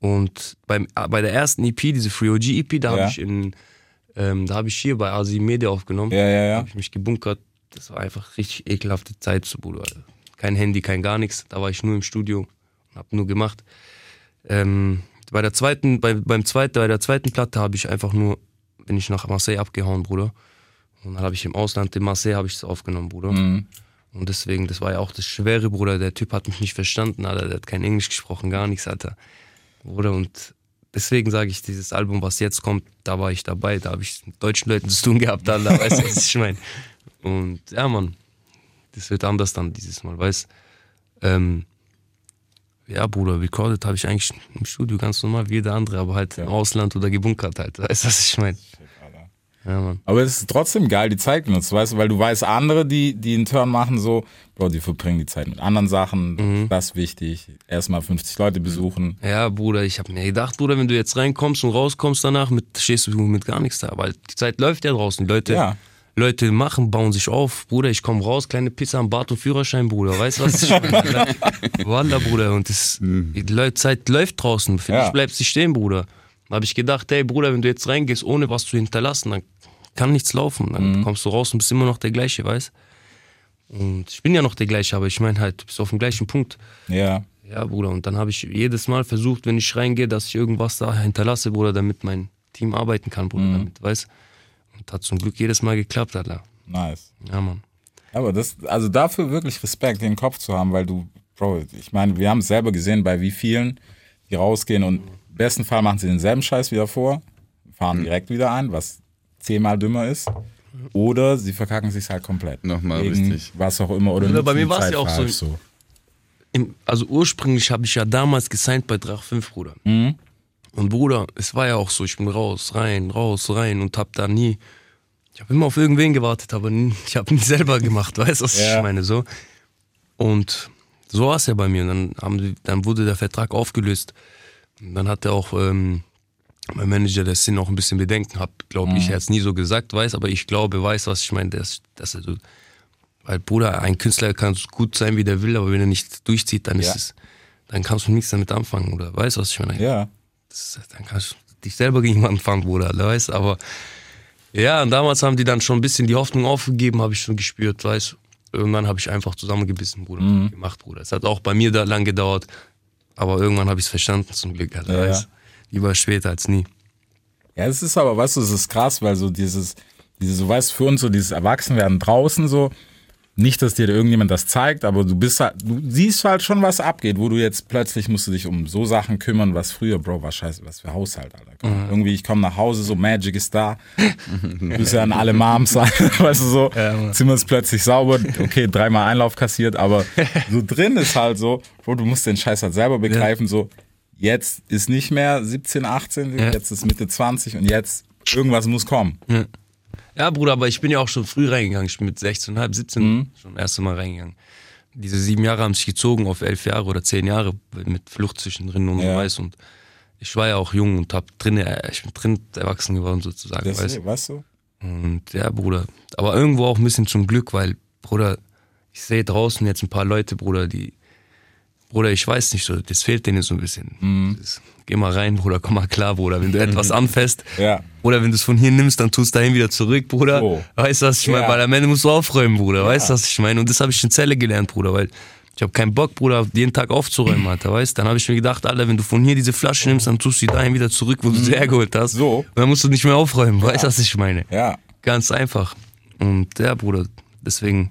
Und beim, äh, bei der ersten EP, diese Free OG EP, da Ja. habe ich in, ähm, da habe ich hier bei Asi Media aufgenommen. Ja, ja, Da ja. habe ich mich gebunkert. Das war einfach richtig ekelhafte Zeit, so, Bruder. Kein Handy, kein gar nichts. Da war ich nur im Studio und habe nur gemacht. Ähm, bei der zweiten, bei, beim zweiten, bei der zweiten Platte habe ich einfach nur, bin ich nach Marseille abgehauen, Bruder. Und dann habe ich im Ausland, in Marseille habe ich es aufgenommen, Bruder. Mhm. Und deswegen, das war ja auch das Schwere, Bruder. Der Typ hat mich nicht verstanden, Alter. Der hat kein Englisch gesprochen, gar nichts, Alter. Bruder, und deswegen sage ich, dieses Album, was jetzt kommt, da war ich dabei. Da habe ich mit deutschen Leuten zu tun gehabt, Alter. Weißt du, was ich meine? Und ja, Mann, das wird anders dann dieses Mal, weißt ähm, ja, Bruder, recorded habe ich eigentlich im Studio ganz normal wie jeder andere, aber halt im Ausland oder gebunkert halt. Weißt du, was ich meine? Ja. Aber es ist trotzdem geil, die Zeit genutzt, weißt du, weil du weißt, andere, die, die einen Turn machen, so, Bro, die verbringen die Zeit mit anderen Sachen, Mhm. das ist wichtig. Erstmal 50 Leute besuchen. Ja, Bruder, ich habe mir gedacht, Bruder, wenn du jetzt reinkommst und rauskommst danach, mit, stehst du mit gar nichts da. Weil die Zeit läuft ja draußen. Die Leute, Ja. Leute machen, bauen sich auf. Bruder, ich komme raus, kleine Pizza am Bart und Führerschein, Bruder. Weißt du, was ich meine? Wallah, Bruder. Und das, die Leute, Zeit läuft draußen. Für Ja. dich bleibst du stehen, Bruder. Da habe ich gedacht, hey, Bruder, wenn du jetzt reingehst, ohne was zu hinterlassen, dann kann nichts laufen. Dann kommst du raus und bist immer noch der gleiche, weißt Und ich bin ja noch der gleiche, aber ich meine halt, du bist auf dem gleichen Punkt. Ja. Ja, Bruder, und dann habe ich jedes Mal versucht, wenn ich reingehe, dass ich irgendwas da hinterlasse, Bruder, damit mein Team arbeiten kann, Bruder, damit, weißt Und hat zum Glück jedes Mal geklappt, Alter. Nice. Ja, Mann. Aber das, also dafür wirklich Respekt, den Kopf zu haben, weil du, Bro, ich meine, wir haben es selber gesehen bei wie vielen, die rausgehen und im besten Fall machen sie denselben Scheiß wieder vor, fahren direkt wieder ein, was zehnmal dümmer ist. Oder sie verkacken sich halt komplett. Nochmal Wegen richtig. Was auch immer. Oder Oder bei mir war's Zeit ja auch so- so. Im, also ursprünglich habe ich ja damals gesigned bei Drach 5, Bruder. Mhm. Und Bruder, es war ja auch so, ich bin raus, rein, raus, rein und hab da nie, ich habe immer auf irgendwen gewartet, aber ich habe nie selber gemacht, weißt du, was Ja. ich meine, so. Und so war es ja bei mir. Und dann, haben dann wurde der Vertrag aufgelöst. Und dann hat er auch ähm, mein Manager, der Sinn auch ein bisschen Bedenken hat, glaube ich, er hat es nie so gesagt, weiß, aber ich glaube, weiß, was ich meine, dass, dass er so, weil Bruder, ein Künstler kann so gut sein, wie der will, aber wenn er nicht durchzieht, dann Ja. ist es, dann kannst du nichts damit anfangen, oder weißt du, was ich meine? Ja. Das, dann kannst du dich selber gegen jemanden fangen, Bruder, weißt du, aber ja, und damals haben die dann schon ein bisschen die Hoffnung aufgegeben, habe ich schon gespürt, weißt du. Irgendwann habe ich einfach zusammengebissen, Bruder, Mhm. gemacht, Bruder. Es hat auch bei mir da lang gedauert, aber irgendwann habe ich es verstanden, zum Glück, Alter, Ja, ja. weißt du. Lieber später als nie. Ja, es ist aber, weißt du, es ist krass, weil so dieses, dieses, so weißt für uns so dieses Erwachsenwerden draußen so, nicht, dass dir irgendjemand das zeigt, aber du bist halt, du siehst halt schon, was abgeht, wo du jetzt plötzlich musst du dich um so Sachen kümmern, was früher, Bro, was scheiße, was für Haushalt, Alter. Komm, Irgendwie, ich komme nach Hause, so Magic ist da, du bist ja an alle Moms, weißt du so, Zimmer ist plötzlich sauber, okay, dreimal Einlauf kassiert, aber so drin ist halt so, Bro, du musst den Scheiß halt selber begreifen, so, jetzt ist nicht mehr 17, 18, Ja. jetzt ist Mitte 20 und jetzt irgendwas muss kommen. Ja, Bruder, aber ich bin ja auch schon früh reingegangen. Ich bin mit 16,5, 17 Mhm. schon das erste Mal reingegangen. Diese sieben Jahre haben sich gezogen auf elf Jahre oder zehn Jahre mit Flucht zwischendrin und Ja. so weiß. Und ich war ja auch jung und hab drin, äh, ich bin drin erwachsen geworden sozusagen, Das, weißt weißt du? Und ja, Bruder. Aber irgendwo auch ein bisschen zum Glück, weil, Bruder, ich sehe draußen jetzt ein paar Leute, Bruder, die, Bruder, ich weiß nicht so, das fehlt denen so ein bisschen. Das, geh mal rein, Bruder, komm mal klar, Bruder. Wenn du etwas anfasst, Ja. oder wenn du es von hier nimmst, dann tust du dahin wieder zurück, Bruder. So. Weißt du, was ich meine? Ja. Weil am Ende musst du aufräumen, Bruder. Weißt du, was ich meine? Und das habe ich in Zelle gelernt, Bruder, weil ich habe keinen Bock, Bruder, jeden Tag aufzuräumen, Alter, weißt Dann habe ich mir gedacht, Alter, wenn du von hier diese Flasche nimmst, dann tust du die dahin wieder zurück, wo du sie hergeholt hast. So. Und dann musst du nicht mehr aufräumen, weißt du, was ich meine? Ja. Ganz einfach. Und ja, Bruder, deswegen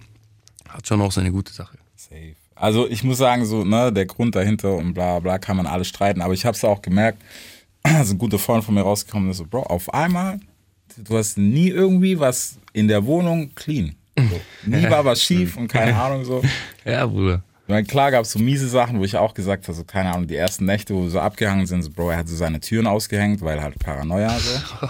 hat schon auch seine gute Sache. Also ich muss sagen, so, ne, der Grund dahinter und bla bla kann man alles streiten, aber ich habe es auch gemerkt, als ein guter Freund von mir rausgekommen ist, so, Bro, auf einmal, du hast nie irgendwie was in der Wohnung clean. So. Nie war was schief und keine Ahnung so. Ja, Bruder. Ich meine, klar gab es so miese Sachen, wo ich auch gesagt habe, so, keine Ahnung, die ersten Nächte, wo wir so abgehangen sind, so, Bro, er hat so seine Türen ausgehängt, weil halt Paranoia so.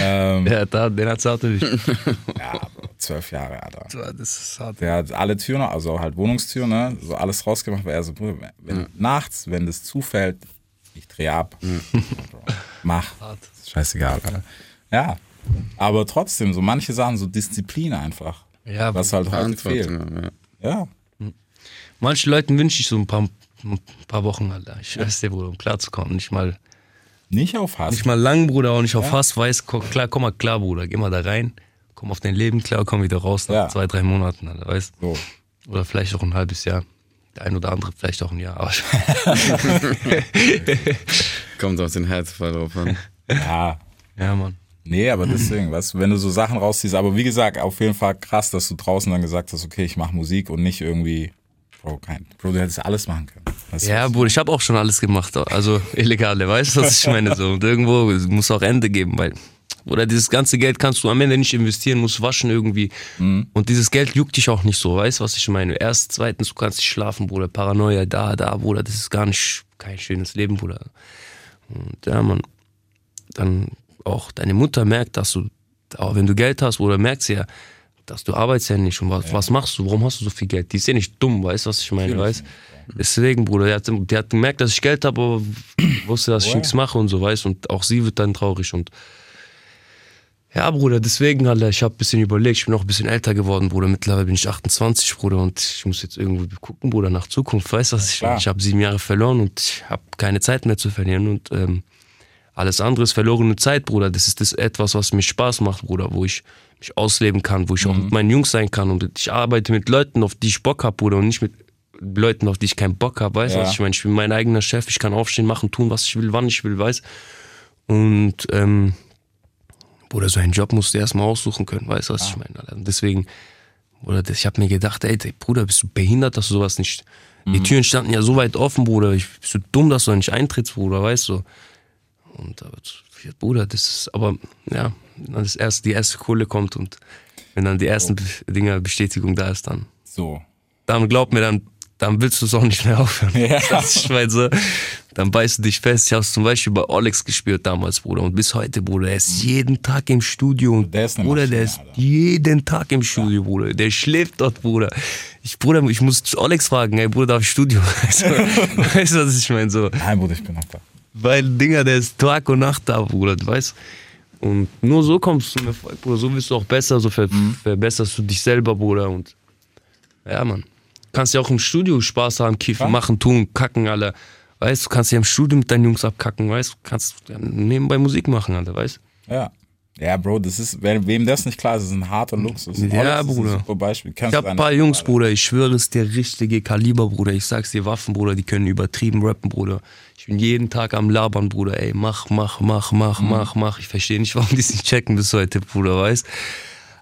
ähm, Ja, da, den hat's hart erwischt. ja, Bro, zwölf Jahre, Alter. Das ist hart. Der hat alle Türen, also halt Wohnungstüren, ne, so alles rausgemacht, weil er so, Bruder, wenn, nachts, wenn das zufällt, ich drehe ab. Bro, Mach. Ist Scheißegal, Alter. Ja. Aber trotzdem, so manche Sachen, so Disziplin einfach. Ja, Was halt heute fehlt. Ja. Ja. Manchen Leuten wünsche ich so ein paar, ein paar Wochen, Alter. Ich weiß dir, Bruder, um klarzukommen. Nicht mal, Nicht auf Hass. nicht mal lang, Bruder, auch nicht auf Hass, weiß, ko- klar, komm mal klar, Bruder. Geh mal da rein, komm auf dein Leben klar, komm wieder raus nach Ja. zwei, drei Monaten, Alter, weißt So. Oder vielleicht auch ein halbes Jahr. Der ein oder andere vielleicht auch ein Jahr. Aber Kommt auf den Herzfall drauf an. Ja. ja, Mann. Nee, aber deswegen, weißt du, wenn du so Sachen rausziehst, aber wie gesagt, auf jeden Fall krass, dass du draußen dann gesagt hast, okay, ich mache Musik und nicht irgendwie, Bro, kein, Bro, du hättest alles machen können. Du, Ja, Bruder, ich habe auch schon alles gemacht. Also illegale, weißt du, was ich meine? So. Und irgendwo muss auch Ende geben, weil, Bruder, dieses ganze Geld kannst du am Ende nicht investieren, musst waschen irgendwie. Und dieses Geld juckt dich auch nicht so, weißt du, was ich meine? Erst, zweitens, du kannst nicht schlafen, Bruder. Paranoia, da, da, Bruder, das ist gar nicht kein schönes Leben, Bruder. Und ja, man, dann auch deine Mutter merkt, dass du, auch wenn du Geld hast, Bruder, merkt sie ja, dass du arbeitest ja nicht und was, was machst du, warum hast du so viel Geld? Die ist ja nicht dumm, weißt du, was ich meine, weißt Deswegen, Bruder, die hat, die hat gemerkt, dass ich Geld habe, aber wusste, dass ich nichts mache und so, weißt und auch sie wird dann traurig und ja, Bruder, deswegen, Alter, ich habe ein bisschen überlegt, ich bin auch ein bisschen älter geworden, Bruder. Mittlerweile bin ich 28, Bruder, und ich muss jetzt irgendwo gucken, Bruder, nach Zukunft. Weißt du, was ich meine? Ich habe sieben Jahre verloren und ich habe keine Zeit mehr zu verlieren. Und ähm, alles andere ist verlorene Zeit, Bruder. Das ist das etwas, was mir Spaß macht, Bruder, wo ich mich ausleben kann, wo ich auch Mhm. mit meinen Jungs sein kann. Und ich arbeite mit Leuten, auf die ich Bock habe, Bruder, und nicht mit Leuten, auf die ich keinen Bock habe. Weißt du, Ja. was ich meine? Ich bin mein eigener Chef, ich kann aufstehen, machen, tun, was ich will, wann ich will, weißt Und ähm, Bruder, so einen Job musst du erstmal aussuchen können, weißt du, was ich meine? Alter? Und deswegen, Bruder, das- ich habe mir gedacht, ey, Bruder, bist du behindert, dass du sowas nicht. Die Türen standen ja so weit offen, Bruder. Ich, bist du dumm, dass du da nicht eintrittst, Bruder, weißt du? Und aber, ja, Bruder, das ist, aber ja, wenn dann das erste, die erste Kohle kommt und wenn dann die ersten Be- Dinger Bestätigung da ist, dann, So. dann glaub mir, dann, dann willst du es auch nicht mehr aufhören. Ja. Das, ich meine so, dann beißt du dich fest. Ich habe zum Beispiel bei Olex gespürt damals, Bruder. Und bis heute, Bruder. Er ist jeden Tag im Studio. Und Der ist Bruder, der ist Alter. jeden Tag im Studio, Bruder. Der schläft dort, Bruder. Ich, Bruder, ich muss Olex fragen, ey, Bruder, darf ich Studio? Weißt du, weißt du, was ich meine? So, Nein, Bruder, ich bin noch da. Weil, Dinger, der ist Tag und Nacht da, Bruder, du weißt. Und nur so kommst du zum Erfolg, Bruder. So wirst du auch besser, so ver verbesserst du dich selber, Bruder. Und ja, Mann. Kannst ja auch im Studio Spaß haben, kiffen, Klar. machen, tun, kacken, alle. Weißt du, kannst ja im Studio mit deinen Jungs abkacken, weißt du, kannst ja nebenbei Musik machen, Alter, weißt Ja. Ja, Bro, das ist, wem das nicht klar ist, das ist ein harter Luxus. Ja, Alex ist Bruder. Ein super Beispiel. Ich hab ein paar Jungs, Bruder, ich schwöre, es ist der richtige Kaliber, Bruder. Ich sag's dir, Waffen, Bruder, die können übertrieben rappen, Bruder. Ich bin jeden Tag am Labern, Bruder, ey, mach, mach, mach, mach, Mhm. mach, mach. Ich verstehe nicht, warum die es nicht checken bis heute, Bruder, weißt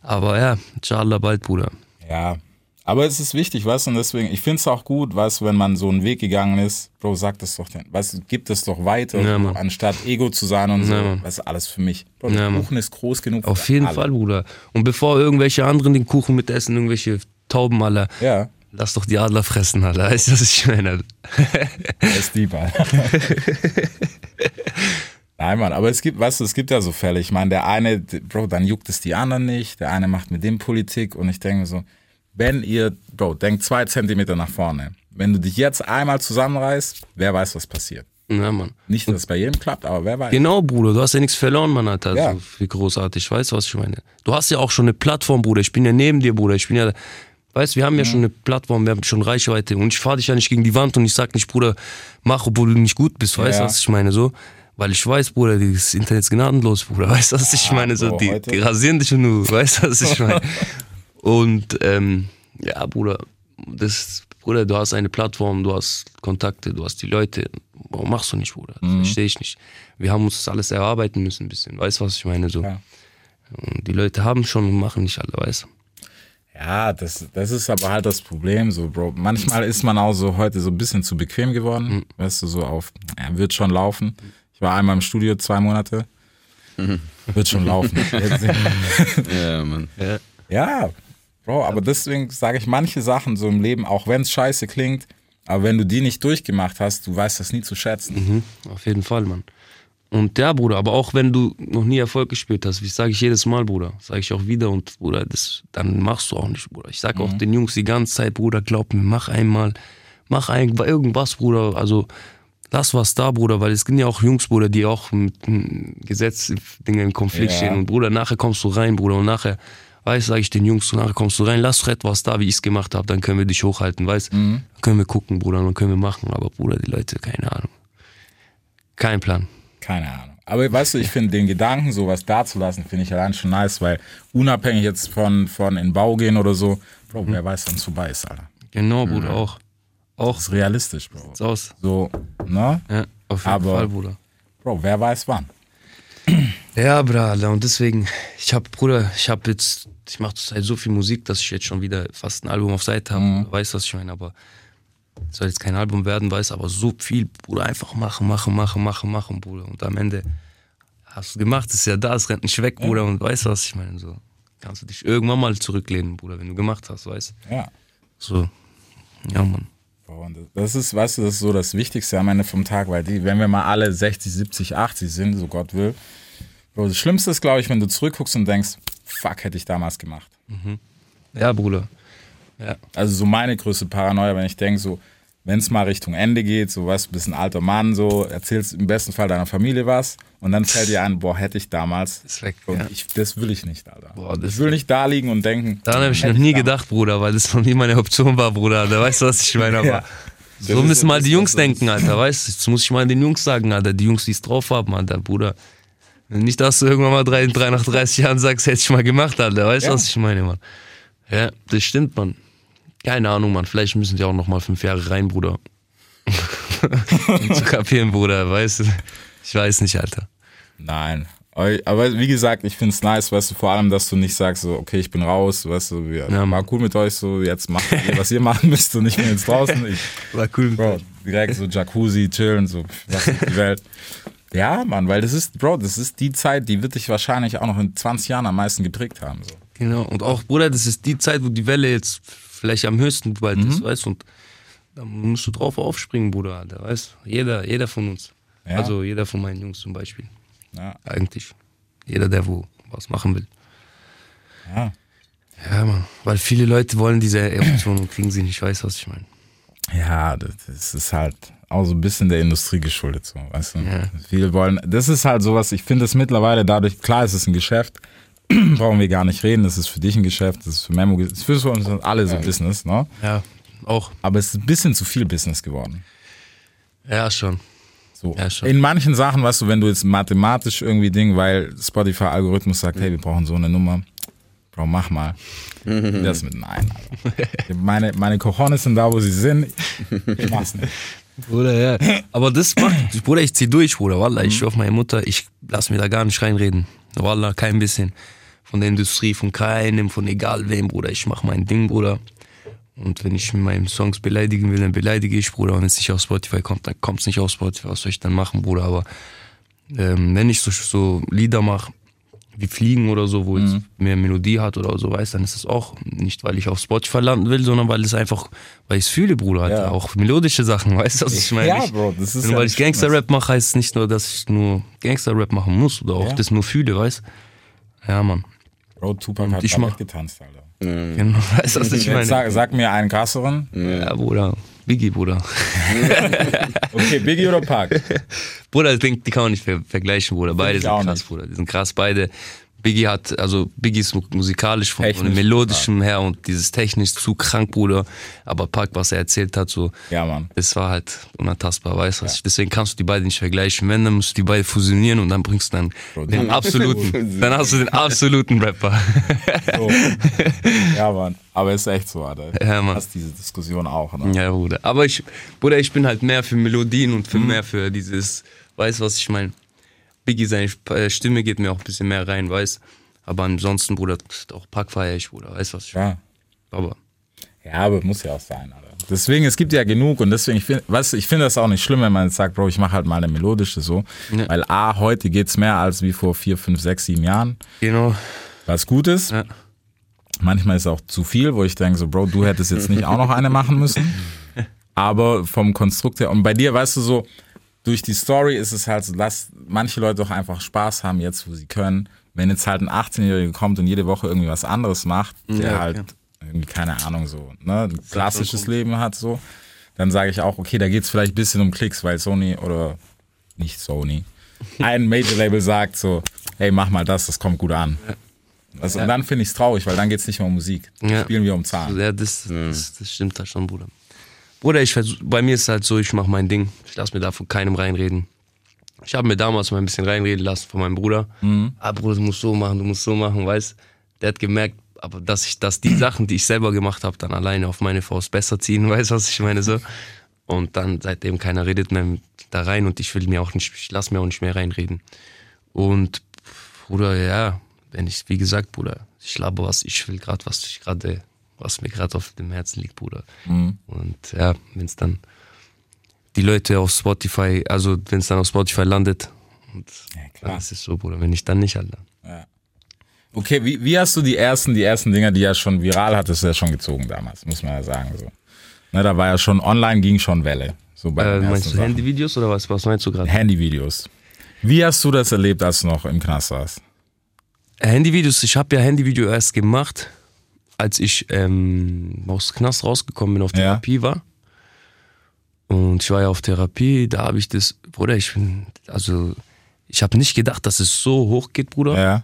Aber ja, inshallah bald, Bruder. Ja. Aber es ist wichtig, weißt du, und deswegen, ich finde es auch gut, weißt du, wenn man so einen Weg gegangen ist, Bro, sag das doch, denn, weißt du, gib das doch weiter, Ja, so, anstatt Ego zu sein und so, Ja, Mann. weißt du, alles für mich. Bro, der Ja, Mann. Kuchen ist groß genug Auf jeden alle. Fall, Bruder. Und bevor irgendwelche anderen den Kuchen mitessen, irgendwelche Tauben, Alter, Ja, lass doch die Adler fressen, Alter. Weißt du, was ich meine? das ist die Ball. Nein, Mann, aber es gibt, weißt du, es gibt ja so Fälle. Ich meine, der eine, Bro, dann juckt es die anderen nicht, der eine macht mit dem Politik und ich denke mir so, wenn ihr, Bro, denkt zwei Zentimeter nach vorne. Wenn du dich jetzt einmal zusammenreißt, wer weiß, was passiert. Ja, Mann. Nicht, dass es bei jedem klappt, aber wer weiß. Genau, Bruder, du hast ja nichts verloren, Mann, Alter. Ja. Wie großartig, weißt du, was ich meine? Du hast ja auch schon eine Plattform, Bruder. Ich bin ja neben dir, Bruder. Ich bin ja Weißt, wir haben ja schon eine Plattform, wir haben schon Reichweite und ich fahre dich ja nicht gegen die Wand und ich sag nicht, Bruder, mach, obwohl du nicht gut bist, weißt du, Ja. was ich meine, so. Weil ich weiß, Bruder, das Internet ist gnadenlos, Bruder, weißt du, was ich meine, so, die, die rasieren dich und du, weißt du, was ich meine. Und, ähm, ja, Bruder, das, Bruder, du hast eine Plattform, du hast Kontakte, du hast die Leute. Warum machst du nicht, Bruder? Das verstehe ich nicht. Wir haben uns das alles erarbeiten müssen ein bisschen. Weißt du, was ich meine? So. Ja. Und die Leute haben schon und machen nicht alle, weißt du? Ja, das, das ist aber halt das Problem, so, Bro. Manchmal ist man auch so heute so ein bisschen zu bequem geworden, Mhm. weißt du, so auf, ja, wird schon laufen. Ich war einmal im Studio zwei Monate. Wird schon laufen. Ja, Mann. Ja. ja, Bro, aber deswegen sage ich manche Sachen so im Leben, auch wenn es scheiße klingt, aber wenn du die nicht durchgemacht hast, du weißt das nie zu schätzen. Mhm, auf jeden Fall, Mann. Und ja, Bruder, aber auch wenn du noch nie Erfolg gespürt hast, wie sage ich jedes Mal, Bruder, sage ich auch wieder und Bruder, das, dann machst du auch nicht, Bruder. Ich sage auch den Jungs die ganze Zeit, Bruder, glaub mir, mach einmal, mach ein, irgendwas, Bruder, also lass was da, Bruder, weil es gibt ja auch Jungs, Bruder, die auch mit hm, Gesetzdingen im Konflikt Ja. stehen und Bruder, nachher kommst du rein, Bruder, und nachher, weißt, sage ich den Jungs, nachher kommst du rein, lass doch etwas da, wie ich es gemacht habe, dann können wir dich hochhalten, weißt, dann können wir gucken, Bruder, dann können wir machen, aber Bruder, die Leute, keine Ahnung. Kein Plan. Keine Ahnung. Aber weißt du, ich finde den Gedanken, sowas dazulassen, finde ich allein schon nice, weil unabhängig jetzt von, von in Bau gehen oder so, Bro, wer weiß, wann es vorbei ist, Alter. Genau, Bruder, auch. Auch Das ist realistisch, Bro. sieht's aus. So, ne? Ja, auf jeden Aber- Fall, Bruder. Bro, wer weiß wann. Ja, Bruder, und deswegen, ich hab, Bruder, ich hab jetzt, ich mache zurzeit so viel Musik, dass ich jetzt schon wieder fast ein Album auf Seite habe. Weißt was ich meine, aber soll jetzt kein Album werden, weiß, aber so viel, Bruder, einfach machen, machen, machen, machen, machen, Bruder. Und am Ende hast du gemacht, ist ja da, es rennt nicht weg, Bruder, und weißt du, was ich meine? So kannst du dich irgendwann mal zurücklehnen, Bruder, wenn du gemacht hast, weißt Ja. So, ja, Mann. Das ist, weißt du, das ist so das Wichtigste am Ende vom Tag, weil die, wenn wir mal alle 60, 70, 80 sind, so Gott will, Bro, das Schlimmste ist, glaube ich, wenn du zurückguckst und denkst, fuck, hätte ich damals gemacht. Ja, Bruder. Ja. Also so meine größte Paranoia, wenn ich denke, so, wenn es mal Richtung Ende geht, so du, bist ein alter Mann, so, erzählst im besten Fall deiner Familie was und dann fällt dir ein, boah, hätte ich damals. Ist weg, Und ja. ich, das will ich nicht, Alter. Boah, das ich will nicht da liegen und denken. Daran habe ich noch nie damals- gedacht, Bruder, weil das noch nie meine Option war, Bruder. Da weißt du, was ich meine. Aber Ja. so müssen mal das, die Jungs was das denken, Alter, weißt du? Jetzt muss ich mal den Jungs sagen, Alter, die Jungs, die es drauf haben, Alter, Bruder. Nicht, dass du irgendwann mal drei, drei nach 30 Jahren sagst, hätte ich mal gemacht, Alter. Weißt du, Ja. was ich meine, Mann? Ja, das stimmt, Mann. Keine Ahnung, Mann. Vielleicht müssen die auch noch mal fünf Jahre rein, Bruder. um zu kapieren, Bruder, weißt du? Ich weiß nicht, Alter. Nein. Aber wie gesagt, ich finde es nice, weißt du, vor allem, dass du nicht sagst, so, okay, ich bin raus, weißt du, wir, Ja, war cool mit euch, so, jetzt macht ihr, was ihr machen müsst und ich bin jetzt draußen. Ich, War cool. Bro, direkt so Jacuzzi, chillen, so, was ist die Welt. Ja, Mann, weil das ist, Bro, das ist die Zeit, die wird dich wahrscheinlich auch noch in 20 Jahren am meisten geprägt haben. So. Genau, und auch, Bruder, das ist die Zeit, wo die Welle jetzt vielleicht am höchsten bald ist, Mhm. weißt du? Und da musst du drauf aufspringen, Bruder, Alter, weißt du? Jeder, jeder von uns. Ja. Also jeder von meinen Jungs zum Beispiel. Ja, Eigentlich. Jeder, der wo was machen will. ja. Ja, Mann. Weil viele Leute wollen diese Option und kriegen sie nicht, ich weiß, was ich meine. Ja, das ist halt auch so ein bisschen der Industrie geschuldet, so, weißt du. Ja. Viele wollen, das ist halt sowas, ich finde es mittlerweile dadurch, klar, es ist ein Geschäft, brauchen wir gar nicht reden, das ist für dich ein Geschäft, das ist für Memo, das ist für uns alle so Business, ne? Ja, auch. Aber es ist ein bisschen zu viel Business geworden. Ja, schon. So. Ja, schon. In manchen Sachen, weißt du, wenn du jetzt mathematisch irgendwie Ding, weil Spotify-Algorithmus sagt, hey, wir brauchen so eine Nummer, Bro, mach mal. Das mit Nein. Meine, meine Cojones sind da, wo sie sind. Ich mach's nicht. Bruder, ja. Aber das macht, Bruder, ich zieh durch, Bruder. Wallah, ich schwör auf meine Mutter, ich lass mir da gar nicht reinreden. Wallah, kein bisschen. Von der Industrie, von keinem, von egal wem, Bruder. Ich mach mein Ding, Bruder. Und wenn ich mit meinen Songs beleidigen will, dann beleidige ich, Bruder. Wenn es nicht auf Spotify kommt, dann kommt's nicht auf Spotify. Was soll ich dann machen, Bruder? Aber ähm, wenn ich so, so Lieder mache, wie Fliegen oder so, wo jetzt mehr Melodie hat oder so, weißt, dann ist es auch nicht, weil ich auf Spotify landen will, sondern weil es einfach, weil ich es fühle, Bruder, Alter. Ja. Auch melodische Sachen, weißt du, was ich meine? Ja, Ich- Bro, das ist Nur ja weil ich Gangster-Rap mache, heißt es nicht nur, dass ich nur Gangster-Rap machen muss oder auch Ja. das nur fühle, weißt Ja, Mann. Bro, Tupac hat ich mach- getanzt, Alter. Genau, weißt du, was ich meine? sag, sag mir einen krasseren. Ja, Bruder. Biggie, Bruder. Okay, Biggie oder Park? Bruder, das die kann man nicht ver vergleichen, Bruder. Beide sind krass, nicht. Bruder. Die sind krass, beide. Biggie hat, also Biggie ist mu- musikalisch von, von dem Technisch, melodischen her und dieses technisch zu krank, Bruder. Aber Park, was er erzählt hat, so, Ja, Mann. das war halt unantastbar, weißt du? was ich- Deswegen kannst du die beiden nicht vergleichen. Wenn, dann musst du die beiden fusionieren und dann bringst du dann den absoluten, dann hast du den absoluten Rapper. So. ja, Mann. Aber ist echt so, Alter. Ja, Mann. Du hast diese Diskussion auch, ne? Ja, Bruder. Aber ich, Bruder, ich bin halt mehr für Melodien und Mhm. für mehr für dieses, weißt du, was ich meine? Biggie, seine äh, Stimme geht mir auch ein bisschen mehr rein, weißt Aber ansonsten, Bruder, auch Pack feier ich, Bruder, weißt du, was ich? Ja. Aber, Ja, aber muss ja auch sein, Alter. Deswegen, es gibt ja genug und deswegen, ich finde, weißt ich finde das auch nicht schlimm, wenn man jetzt sagt, Bro, ich mache halt mal eine melodische so. Ja. Weil A, heute geht's mehr als wie vor vier, fünf, sechs, sieben Jahren. genau. Was gut ist. Ja. Manchmal ist es auch zu viel, wo ich denke, so, Bro, du hättest jetzt nicht auch noch eine machen müssen. Aber vom Konstrukt her, und bei dir, weißt du, so, durch die Story ist es halt so, lass manche Leute doch einfach Spaß haben, jetzt, wo sie können. Wenn jetzt halt ein 18-Jähriger kommt und jede Woche irgendwie was anderes macht, der Ja, halt ja. irgendwie, keine Ahnung, so, ne, ein klassisches Leben hat, so, dann sage ich auch, okay, da geht's vielleicht ein bisschen um Klicks, weil Sony oder nicht Sony, ein Major-Label sagt so, hey, mach mal das, das kommt gut an. Also, Und dann finde ich es traurig, weil dann geht es nicht mehr um Musik. Ja. Spielen wir um Zahlen. Ja, das, das, das stimmt da schon, Bruder. Bruder, ich versuch, bei mir ist es halt so, ich mache mein Ding. Ich lasse mir da von keinem reinreden. Ich habe mir damals mal ein bisschen reinreden lassen von meinem Bruder. Ah, Bruder, du musst so machen, du musst so machen, weißt Der hat gemerkt, aber dass ich, dass die Sachen, die ich selber gemacht habe, dann alleine auf meine Faust besser ziehen, weißt du, was ich meine so. Und dann seitdem keiner redet mehr da rein und ich will mir auch nicht, ich lass mir auch nicht mehr reinreden. Und Bruder, ja, wenn ich, wie gesagt, Bruder, ich laber was, ich will gerade, was ich gerade, was mir gerade auf dem Herzen liegt, Bruder. Und ja, wenn es dann die Leute auf Spotify, also wenn es dann auf Spotify landet, und klar. dann ist es so, Bruder. Wenn nicht, dann nicht, Alter. Okay, wie, wie hast du die ersten, die ersten Dinger, die ja schon viral hattest, ja schon gezogen damals, muss man ja sagen. So. Ne, da war ja schon, online ging schon Welle. So bei Äh, meinst du. Handyvideos oder was, was meinst du gerade? Handyvideos. Wie hast du das erlebt, als du noch im Knast warst? Handyvideos, ich habe ja Handyvideo erst gemacht, als ich ähm, aus dem Knast rausgekommen bin, auf Ja. Therapie war. Und ich war ja auf Therapie, da habe ich das, Bruder, ich bin, also, ich habe nicht gedacht, dass es so hoch geht, Bruder. Ja,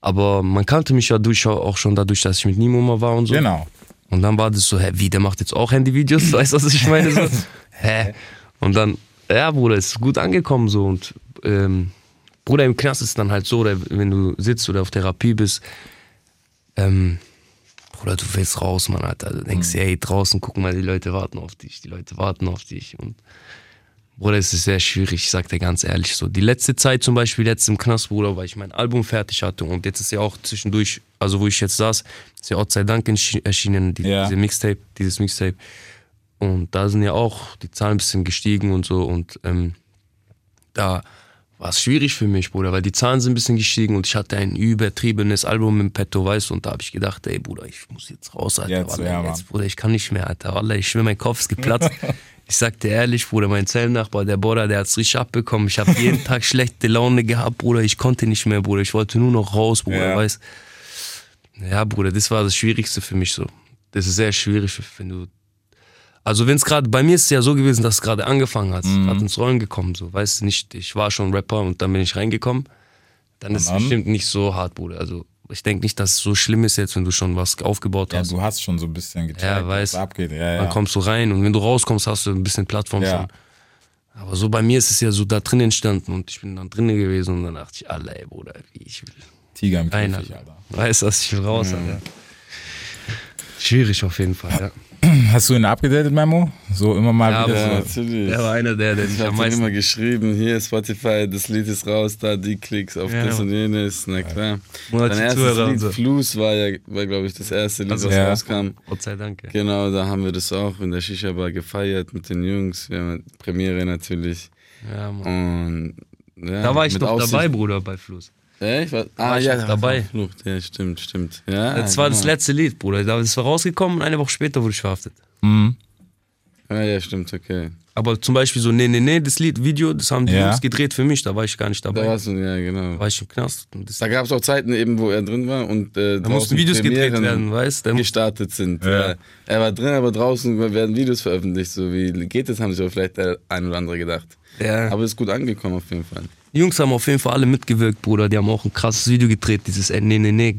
Aber man kannte mich ja durch, auch schon dadurch, dass ich mit Nimo mal war und so. genau. Und dann war das so, hä, wie, der macht jetzt auch Handyvideos? Weißt du, was ich meine? So, hä? Und dann, ja, Bruder, ist gut angekommen so. Und ähm, Bruder, im Knast ist dann halt so, oder wenn du sitzt oder auf Therapie bist, ähm, Bruder, du willst raus, Mann, Alter. Du denkst, dir, hey, draußen, guck mal, die Leute warten auf dich, die Leute warten auf dich. Und Bruder, es ist sehr schwierig, ich sag dir ganz ehrlich so. Die letzte Zeit zum Beispiel, jetzt im Knast, Bruder, weil ich mein Album fertig hatte und jetzt ist ja auch zwischendurch, also wo ich jetzt saß, ist ja Gott sei Dank erschienen, die, Ja. diese Mixtape, dieses Mixtape. Und da sind ja auch die Zahlen ein bisschen gestiegen und so und ähm, da war es schwierig für mich, Bruder, weil die Zahlen sind ein bisschen gestiegen und ich hatte ein übertriebenes Album im Petto, weißt du, und da habe ich gedacht, ey, Bruder, ich muss jetzt raus, Alter. Jetzt, Wallah, ja, jetzt, Bruder, ich kann nicht mehr, Alter. Wallah, ich schwöre, mein Kopf ist geplatzt. ich sag dir ehrlich, Bruder, mein Zellennachbar, der Bruder, der hat's richtig abbekommen. Ich habe jeden Tag schlechte Laune gehabt, Bruder. Ich konnte nicht mehr, Bruder. Ich wollte nur noch raus, Bruder, Ja. weißt Ja, Bruder, das war das Schwierigste für mich so. Das ist sehr schwierig, wenn du also wenn es gerade, bei mir ist es ja so gewesen, dass es gerade angefangen hat, Mhm. gerade ins Rollen gekommen, so, weißt du nicht, ich war schon Rapper und dann bin ich reingekommen, dann ist es dann? bestimmt nicht so hart, Bruder. Also ich denke nicht, dass es so schlimm ist jetzt, wenn du schon was aufgebaut Ja, hast. du hast schon so ein bisschen gecheckt, Ja, weiß. was abgeht. Ja, Dann ja. kommst du rein und wenn du rauskommst, hast du ein bisschen Plattform Ja. schon. Aber so bei mir ist es ja so da drin entstanden und ich bin dann drinnen gewesen und dann dachte ich, Alter, ey, Bruder, wie ich will Tiger im Käfig, Alter. Alter. Weißt du, was ich will raus, Alter. Schwierig auf jeden Fall, ja. Hast du ihn abgedatet, Memo? So immer mal Ja, wieder so. natürlich. Der war einer der, der Ich sich habe am meisten immer geschrieben, hier Spotify, das Lied ist raus, da die Klicks auf Ja, das und jenes, na klar. Man hat Dein erstes Zuhörer Lied, so. Fluss, war ja, war glaube ich das erste Lied, Also, was ja. rauskam. Gott sei Dank. Ja. Genau, da haben wir das auch in der Shisha-Bar gefeiert mit den Jungs. Wir haben Premiere natürlich. Ja, Mann. Und, ja, Da war ich noch Aussicht- dabei, Bruder, bei Fluss. Ja, ich war, ah, war ich ja, da dabei. Ja, stimmt, stimmt. Ja, Das war das genau. letzte Lied, Bruder. Das war rausgekommen und eine Woche später wurde ich verhaftet. Mhm. Ja, ja, stimmt, okay. Aber zum Beispiel so, nee, nee, nee, das Lied, Video, das haben die Ja. Jungs gedreht für mich, da war ich gar nicht Da dabei. warst du, ja, genau. Da war ich im Knast. Das, Da gab es auch Zeiten eben, wo er drin war und äh, da mussten Videos gedreht werden, weißt du? gestartet sind. Ja. Ja. Er war drin, aber draußen werden Videos veröffentlicht. So wie geht das, haben sich aber vielleicht der ein oder andere gedacht. Ja. Aber ist gut angekommen auf jeden Fall. Die Jungs haben auf jeden Fall alle mitgewirkt, Bruder. Die haben auch ein krasses Video gedreht, dieses äh, Nee, nee, nee.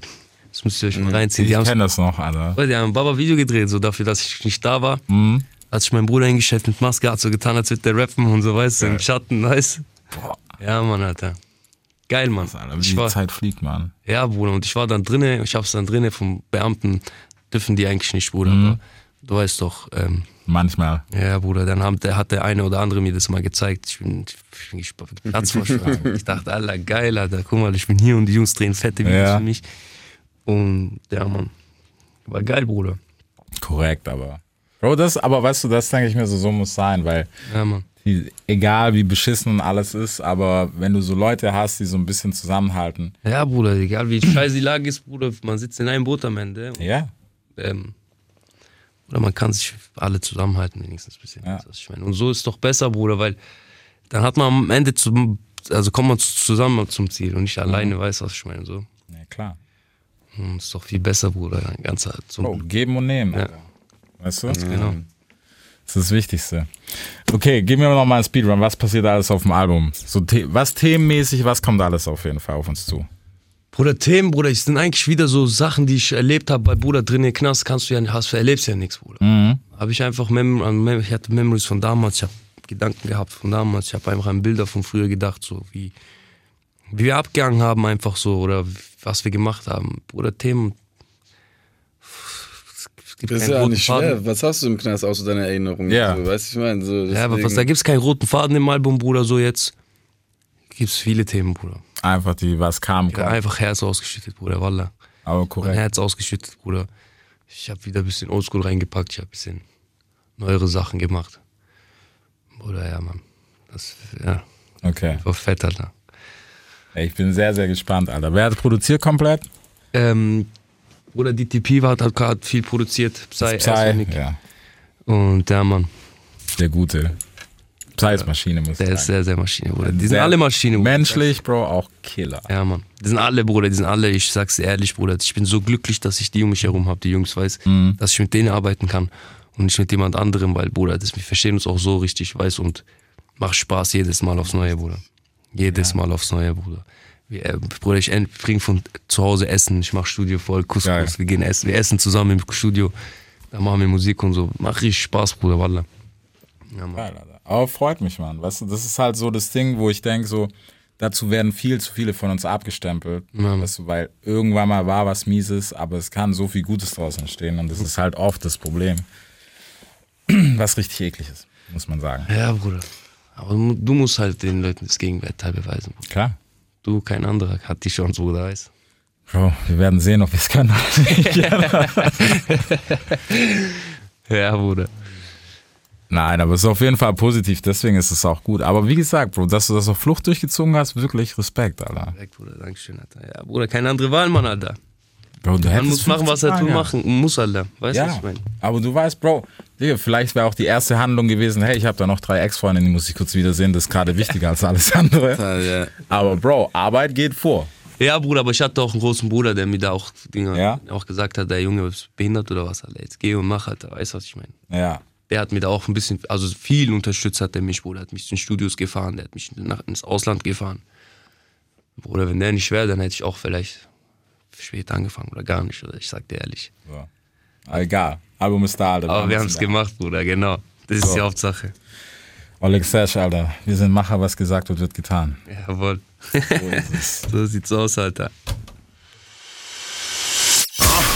Das müsst ihr euch mal reinziehen. Ich Die haben kenne das noch, Alter. die haben ein Baba-Video gedreht, so dafür, dass ich nicht da war. Mhm. Hat sich mein Bruder hingestellt mit Maske, hat so getan, als würde der rappen und so, weißt du, im Schatten, weißt Boah, Ja, Mann, Alter. Geil, Mann. Alter, wie Ich die war, Zeit fliegt, Mann. ja, Bruder, und ich war dann drinnen, ich hab's dann drinnen vom Beamten, dürfen die eigentlich nicht, Bruder. Mhm. Aber du weißt doch, ähm, Manchmal. ja, Bruder, dann haben, der, hat der eine oder andere mir das mal gezeigt. Ich bin, ich bin gespannt, Platz verschlagen. Ich dachte, Alter, geil, Alter, guck mal, ich bin hier und die Jungs drehen fette Videos Ja. für mich. Und ja, Mann, war geil, Bruder. Korrekt, aber. Bro, das, aber weißt du, das denke ich mir so, so muss sein, weil Ja, Mann. die, egal wie beschissen alles ist, aber wenn du so Leute hast, die so ein bisschen zusammenhalten, Ja, Bruder, egal wie scheiße die Lage ist, Bruder, man sitzt in einem Boot am Ende. ja, ähm, oder man kann sich alle zusammenhalten, wenigstens ein bisschen. Ja. Und so ist doch besser, Bruder, weil dann hat man am Ende zum, also kommt man zusammen zum Ziel und nicht alleine, weißt du, was ich meine. So. ja klar. Und ist doch viel besser, Bruder. Ganzer zum Bro, geben und nehmen. Ja. Weißt du? Genau. Das ist das Wichtigste. Okay, gib mir noch mal einen Speedrun. Was passiert alles auf dem Album? So, was themenmäßig, was kommt alles auf jeden Fall auf uns zu? Bruder, Themen, Bruder, es sind eigentlich wieder so Sachen, die ich erlebt habe bei Bruder drin im Knast, kannst du ja, hast, erlebst ja nichts, Bruder. Mhm. Habe ich einfach, Mem an Mem ich hatte Memories von damals, ich habe Gedanken gehabt von damals, ich habe einfach an Bilder von früher gedacht, so wie, wie wir abgegangen haben einfach so oder was wir gemacht haben. Bruder, Themen, es gibt Das ist ja nicht schwer. Faden. Was hast du im Knast außer deiner Erinnerung? Ja. So, weißt du, ich meine, so, Ja, aber was, da gibt es keinen roten Faden im Album, Bruder, so jetzt. Gibt es viele Themen, Bruder. Einfach die, was kam, kommt. einfach Herz ausgeschüttet, Bruder, Wallah. Aber Mein korrekt. Herz ausgeschüttet, Bruder. Ich habe wieder ein bisschen Oldschool reingepackt, ich habe ein bisschen neuere Sachen gemacht. Bruder, ja, Mann. Das ja, Okay. war fett, Alter. Ich bin sehr, sehr gespannt, Alter. Wer hat produziert komplett? Ähm, Bruder, DTP war, hat gerade viel produziert. Psy, Psy. Ja, Und der Mann, der gute. Psy ist Maschine, muss ich der sagen. ist sehr, sehr Maschine, Bruder. Die sind Sehr alle Maschine, Bruder. Menschlich, Bro, auch Killer. Ja, Mann. Die sind alle, Bruder, die sind alle, ich sag's dir ehrlich, Bruder. Ich bin so glücklich, dass ich die um mich herum habe, die Jungs, weiß, dass ich mit denen arbeiten kann und nicht mit jemand anderem, weil, Bruder, das, wir verstehen uns auch so richtig, weiß, und macht Spaß jedes Mal aufs Neue, Bruder. Jedes Mal aufs Neue, Bruder. Wir, äh, Bruder, ich bringe von zu Hause Essen, ich mach Studio voll, Couscous, Geil. wir gehen essen, wir essen zusammen im Studio, da machen wir Musik und so. Macht richtig Spaß, Bruder, Wallah. Ja, Mann. Aber freut mich, Mann. Weißt du, das ist halt so das Ding, wo ich denke, so, dazu werden viel zu viele von uns abgestempelt. Ja. Weißt du, weil irgendwann mal war was Mieses, aber es kann so viel Gutes daraus entstehen und das ist halt oft das Problem. Was richtig eklig ist, muss man sagen. Ja, Bruder. Aber du musst halt den Leuten das Gegenteil beweisen. Klar. Du, kein anderer hat die Chance, Bruder, weißt Bro, wir werden sehen, ob wir es können. Ja, Bruder. Nein, aber es ist auf jeden Fall positiv, deswegen ist es auch gut. Aber wie gesagt, Bro, dass du das auf Flucht durchgezogen hast, wirklich Respekt, Alter. Direkt, Bruder, Dankeschön, Alter. Ja, Bruder, keine andere Wahl, Mann, Alter. Bro, du Man muss machen, 50 was er tun gehabt. machen muss, Alter. Weißt du, was Ja, ich meine? aber du weißt, Bro, Digga, vielleicht wäre auch die erste Handlung gewesen, hey, ich habe da noch drei Ex-Freundinnen, die muss ich kurz wiedersehen, das ist gerade wichtiger als alles andere. Aber Bro, Arbeit geht vor. Ja, Bruder, aber ich hatte auch einen großen Bruder, der mir da auch Dinge Ja? auch gesagt hat, der Junge ist behindert oder was, Alter. Jetzt geh und mach, Alter. Weißt du, was ich meine? Ja. Der hat mir da auch ein bisschen, also viel unterstützt hat der mich, Bruder. Hat mich zu den Studios gefahren, der hat mich nach, ins Ausland gefahren. Bruder, wenn der nicht wäre, dann hätte ich auch vielleicht später angefangen oder gar nicht, oder ich sag dir ehrlich. So. Aber Egal, Album ist da, Alter. Aber wir haben es gemacht, Bruder, genau. Das ist So. die Hauptsache. Oleg Sesh, Alter, wir sind Macher, was gesagt wird, wird getan. Jawohl. so sieht's aus, Alter.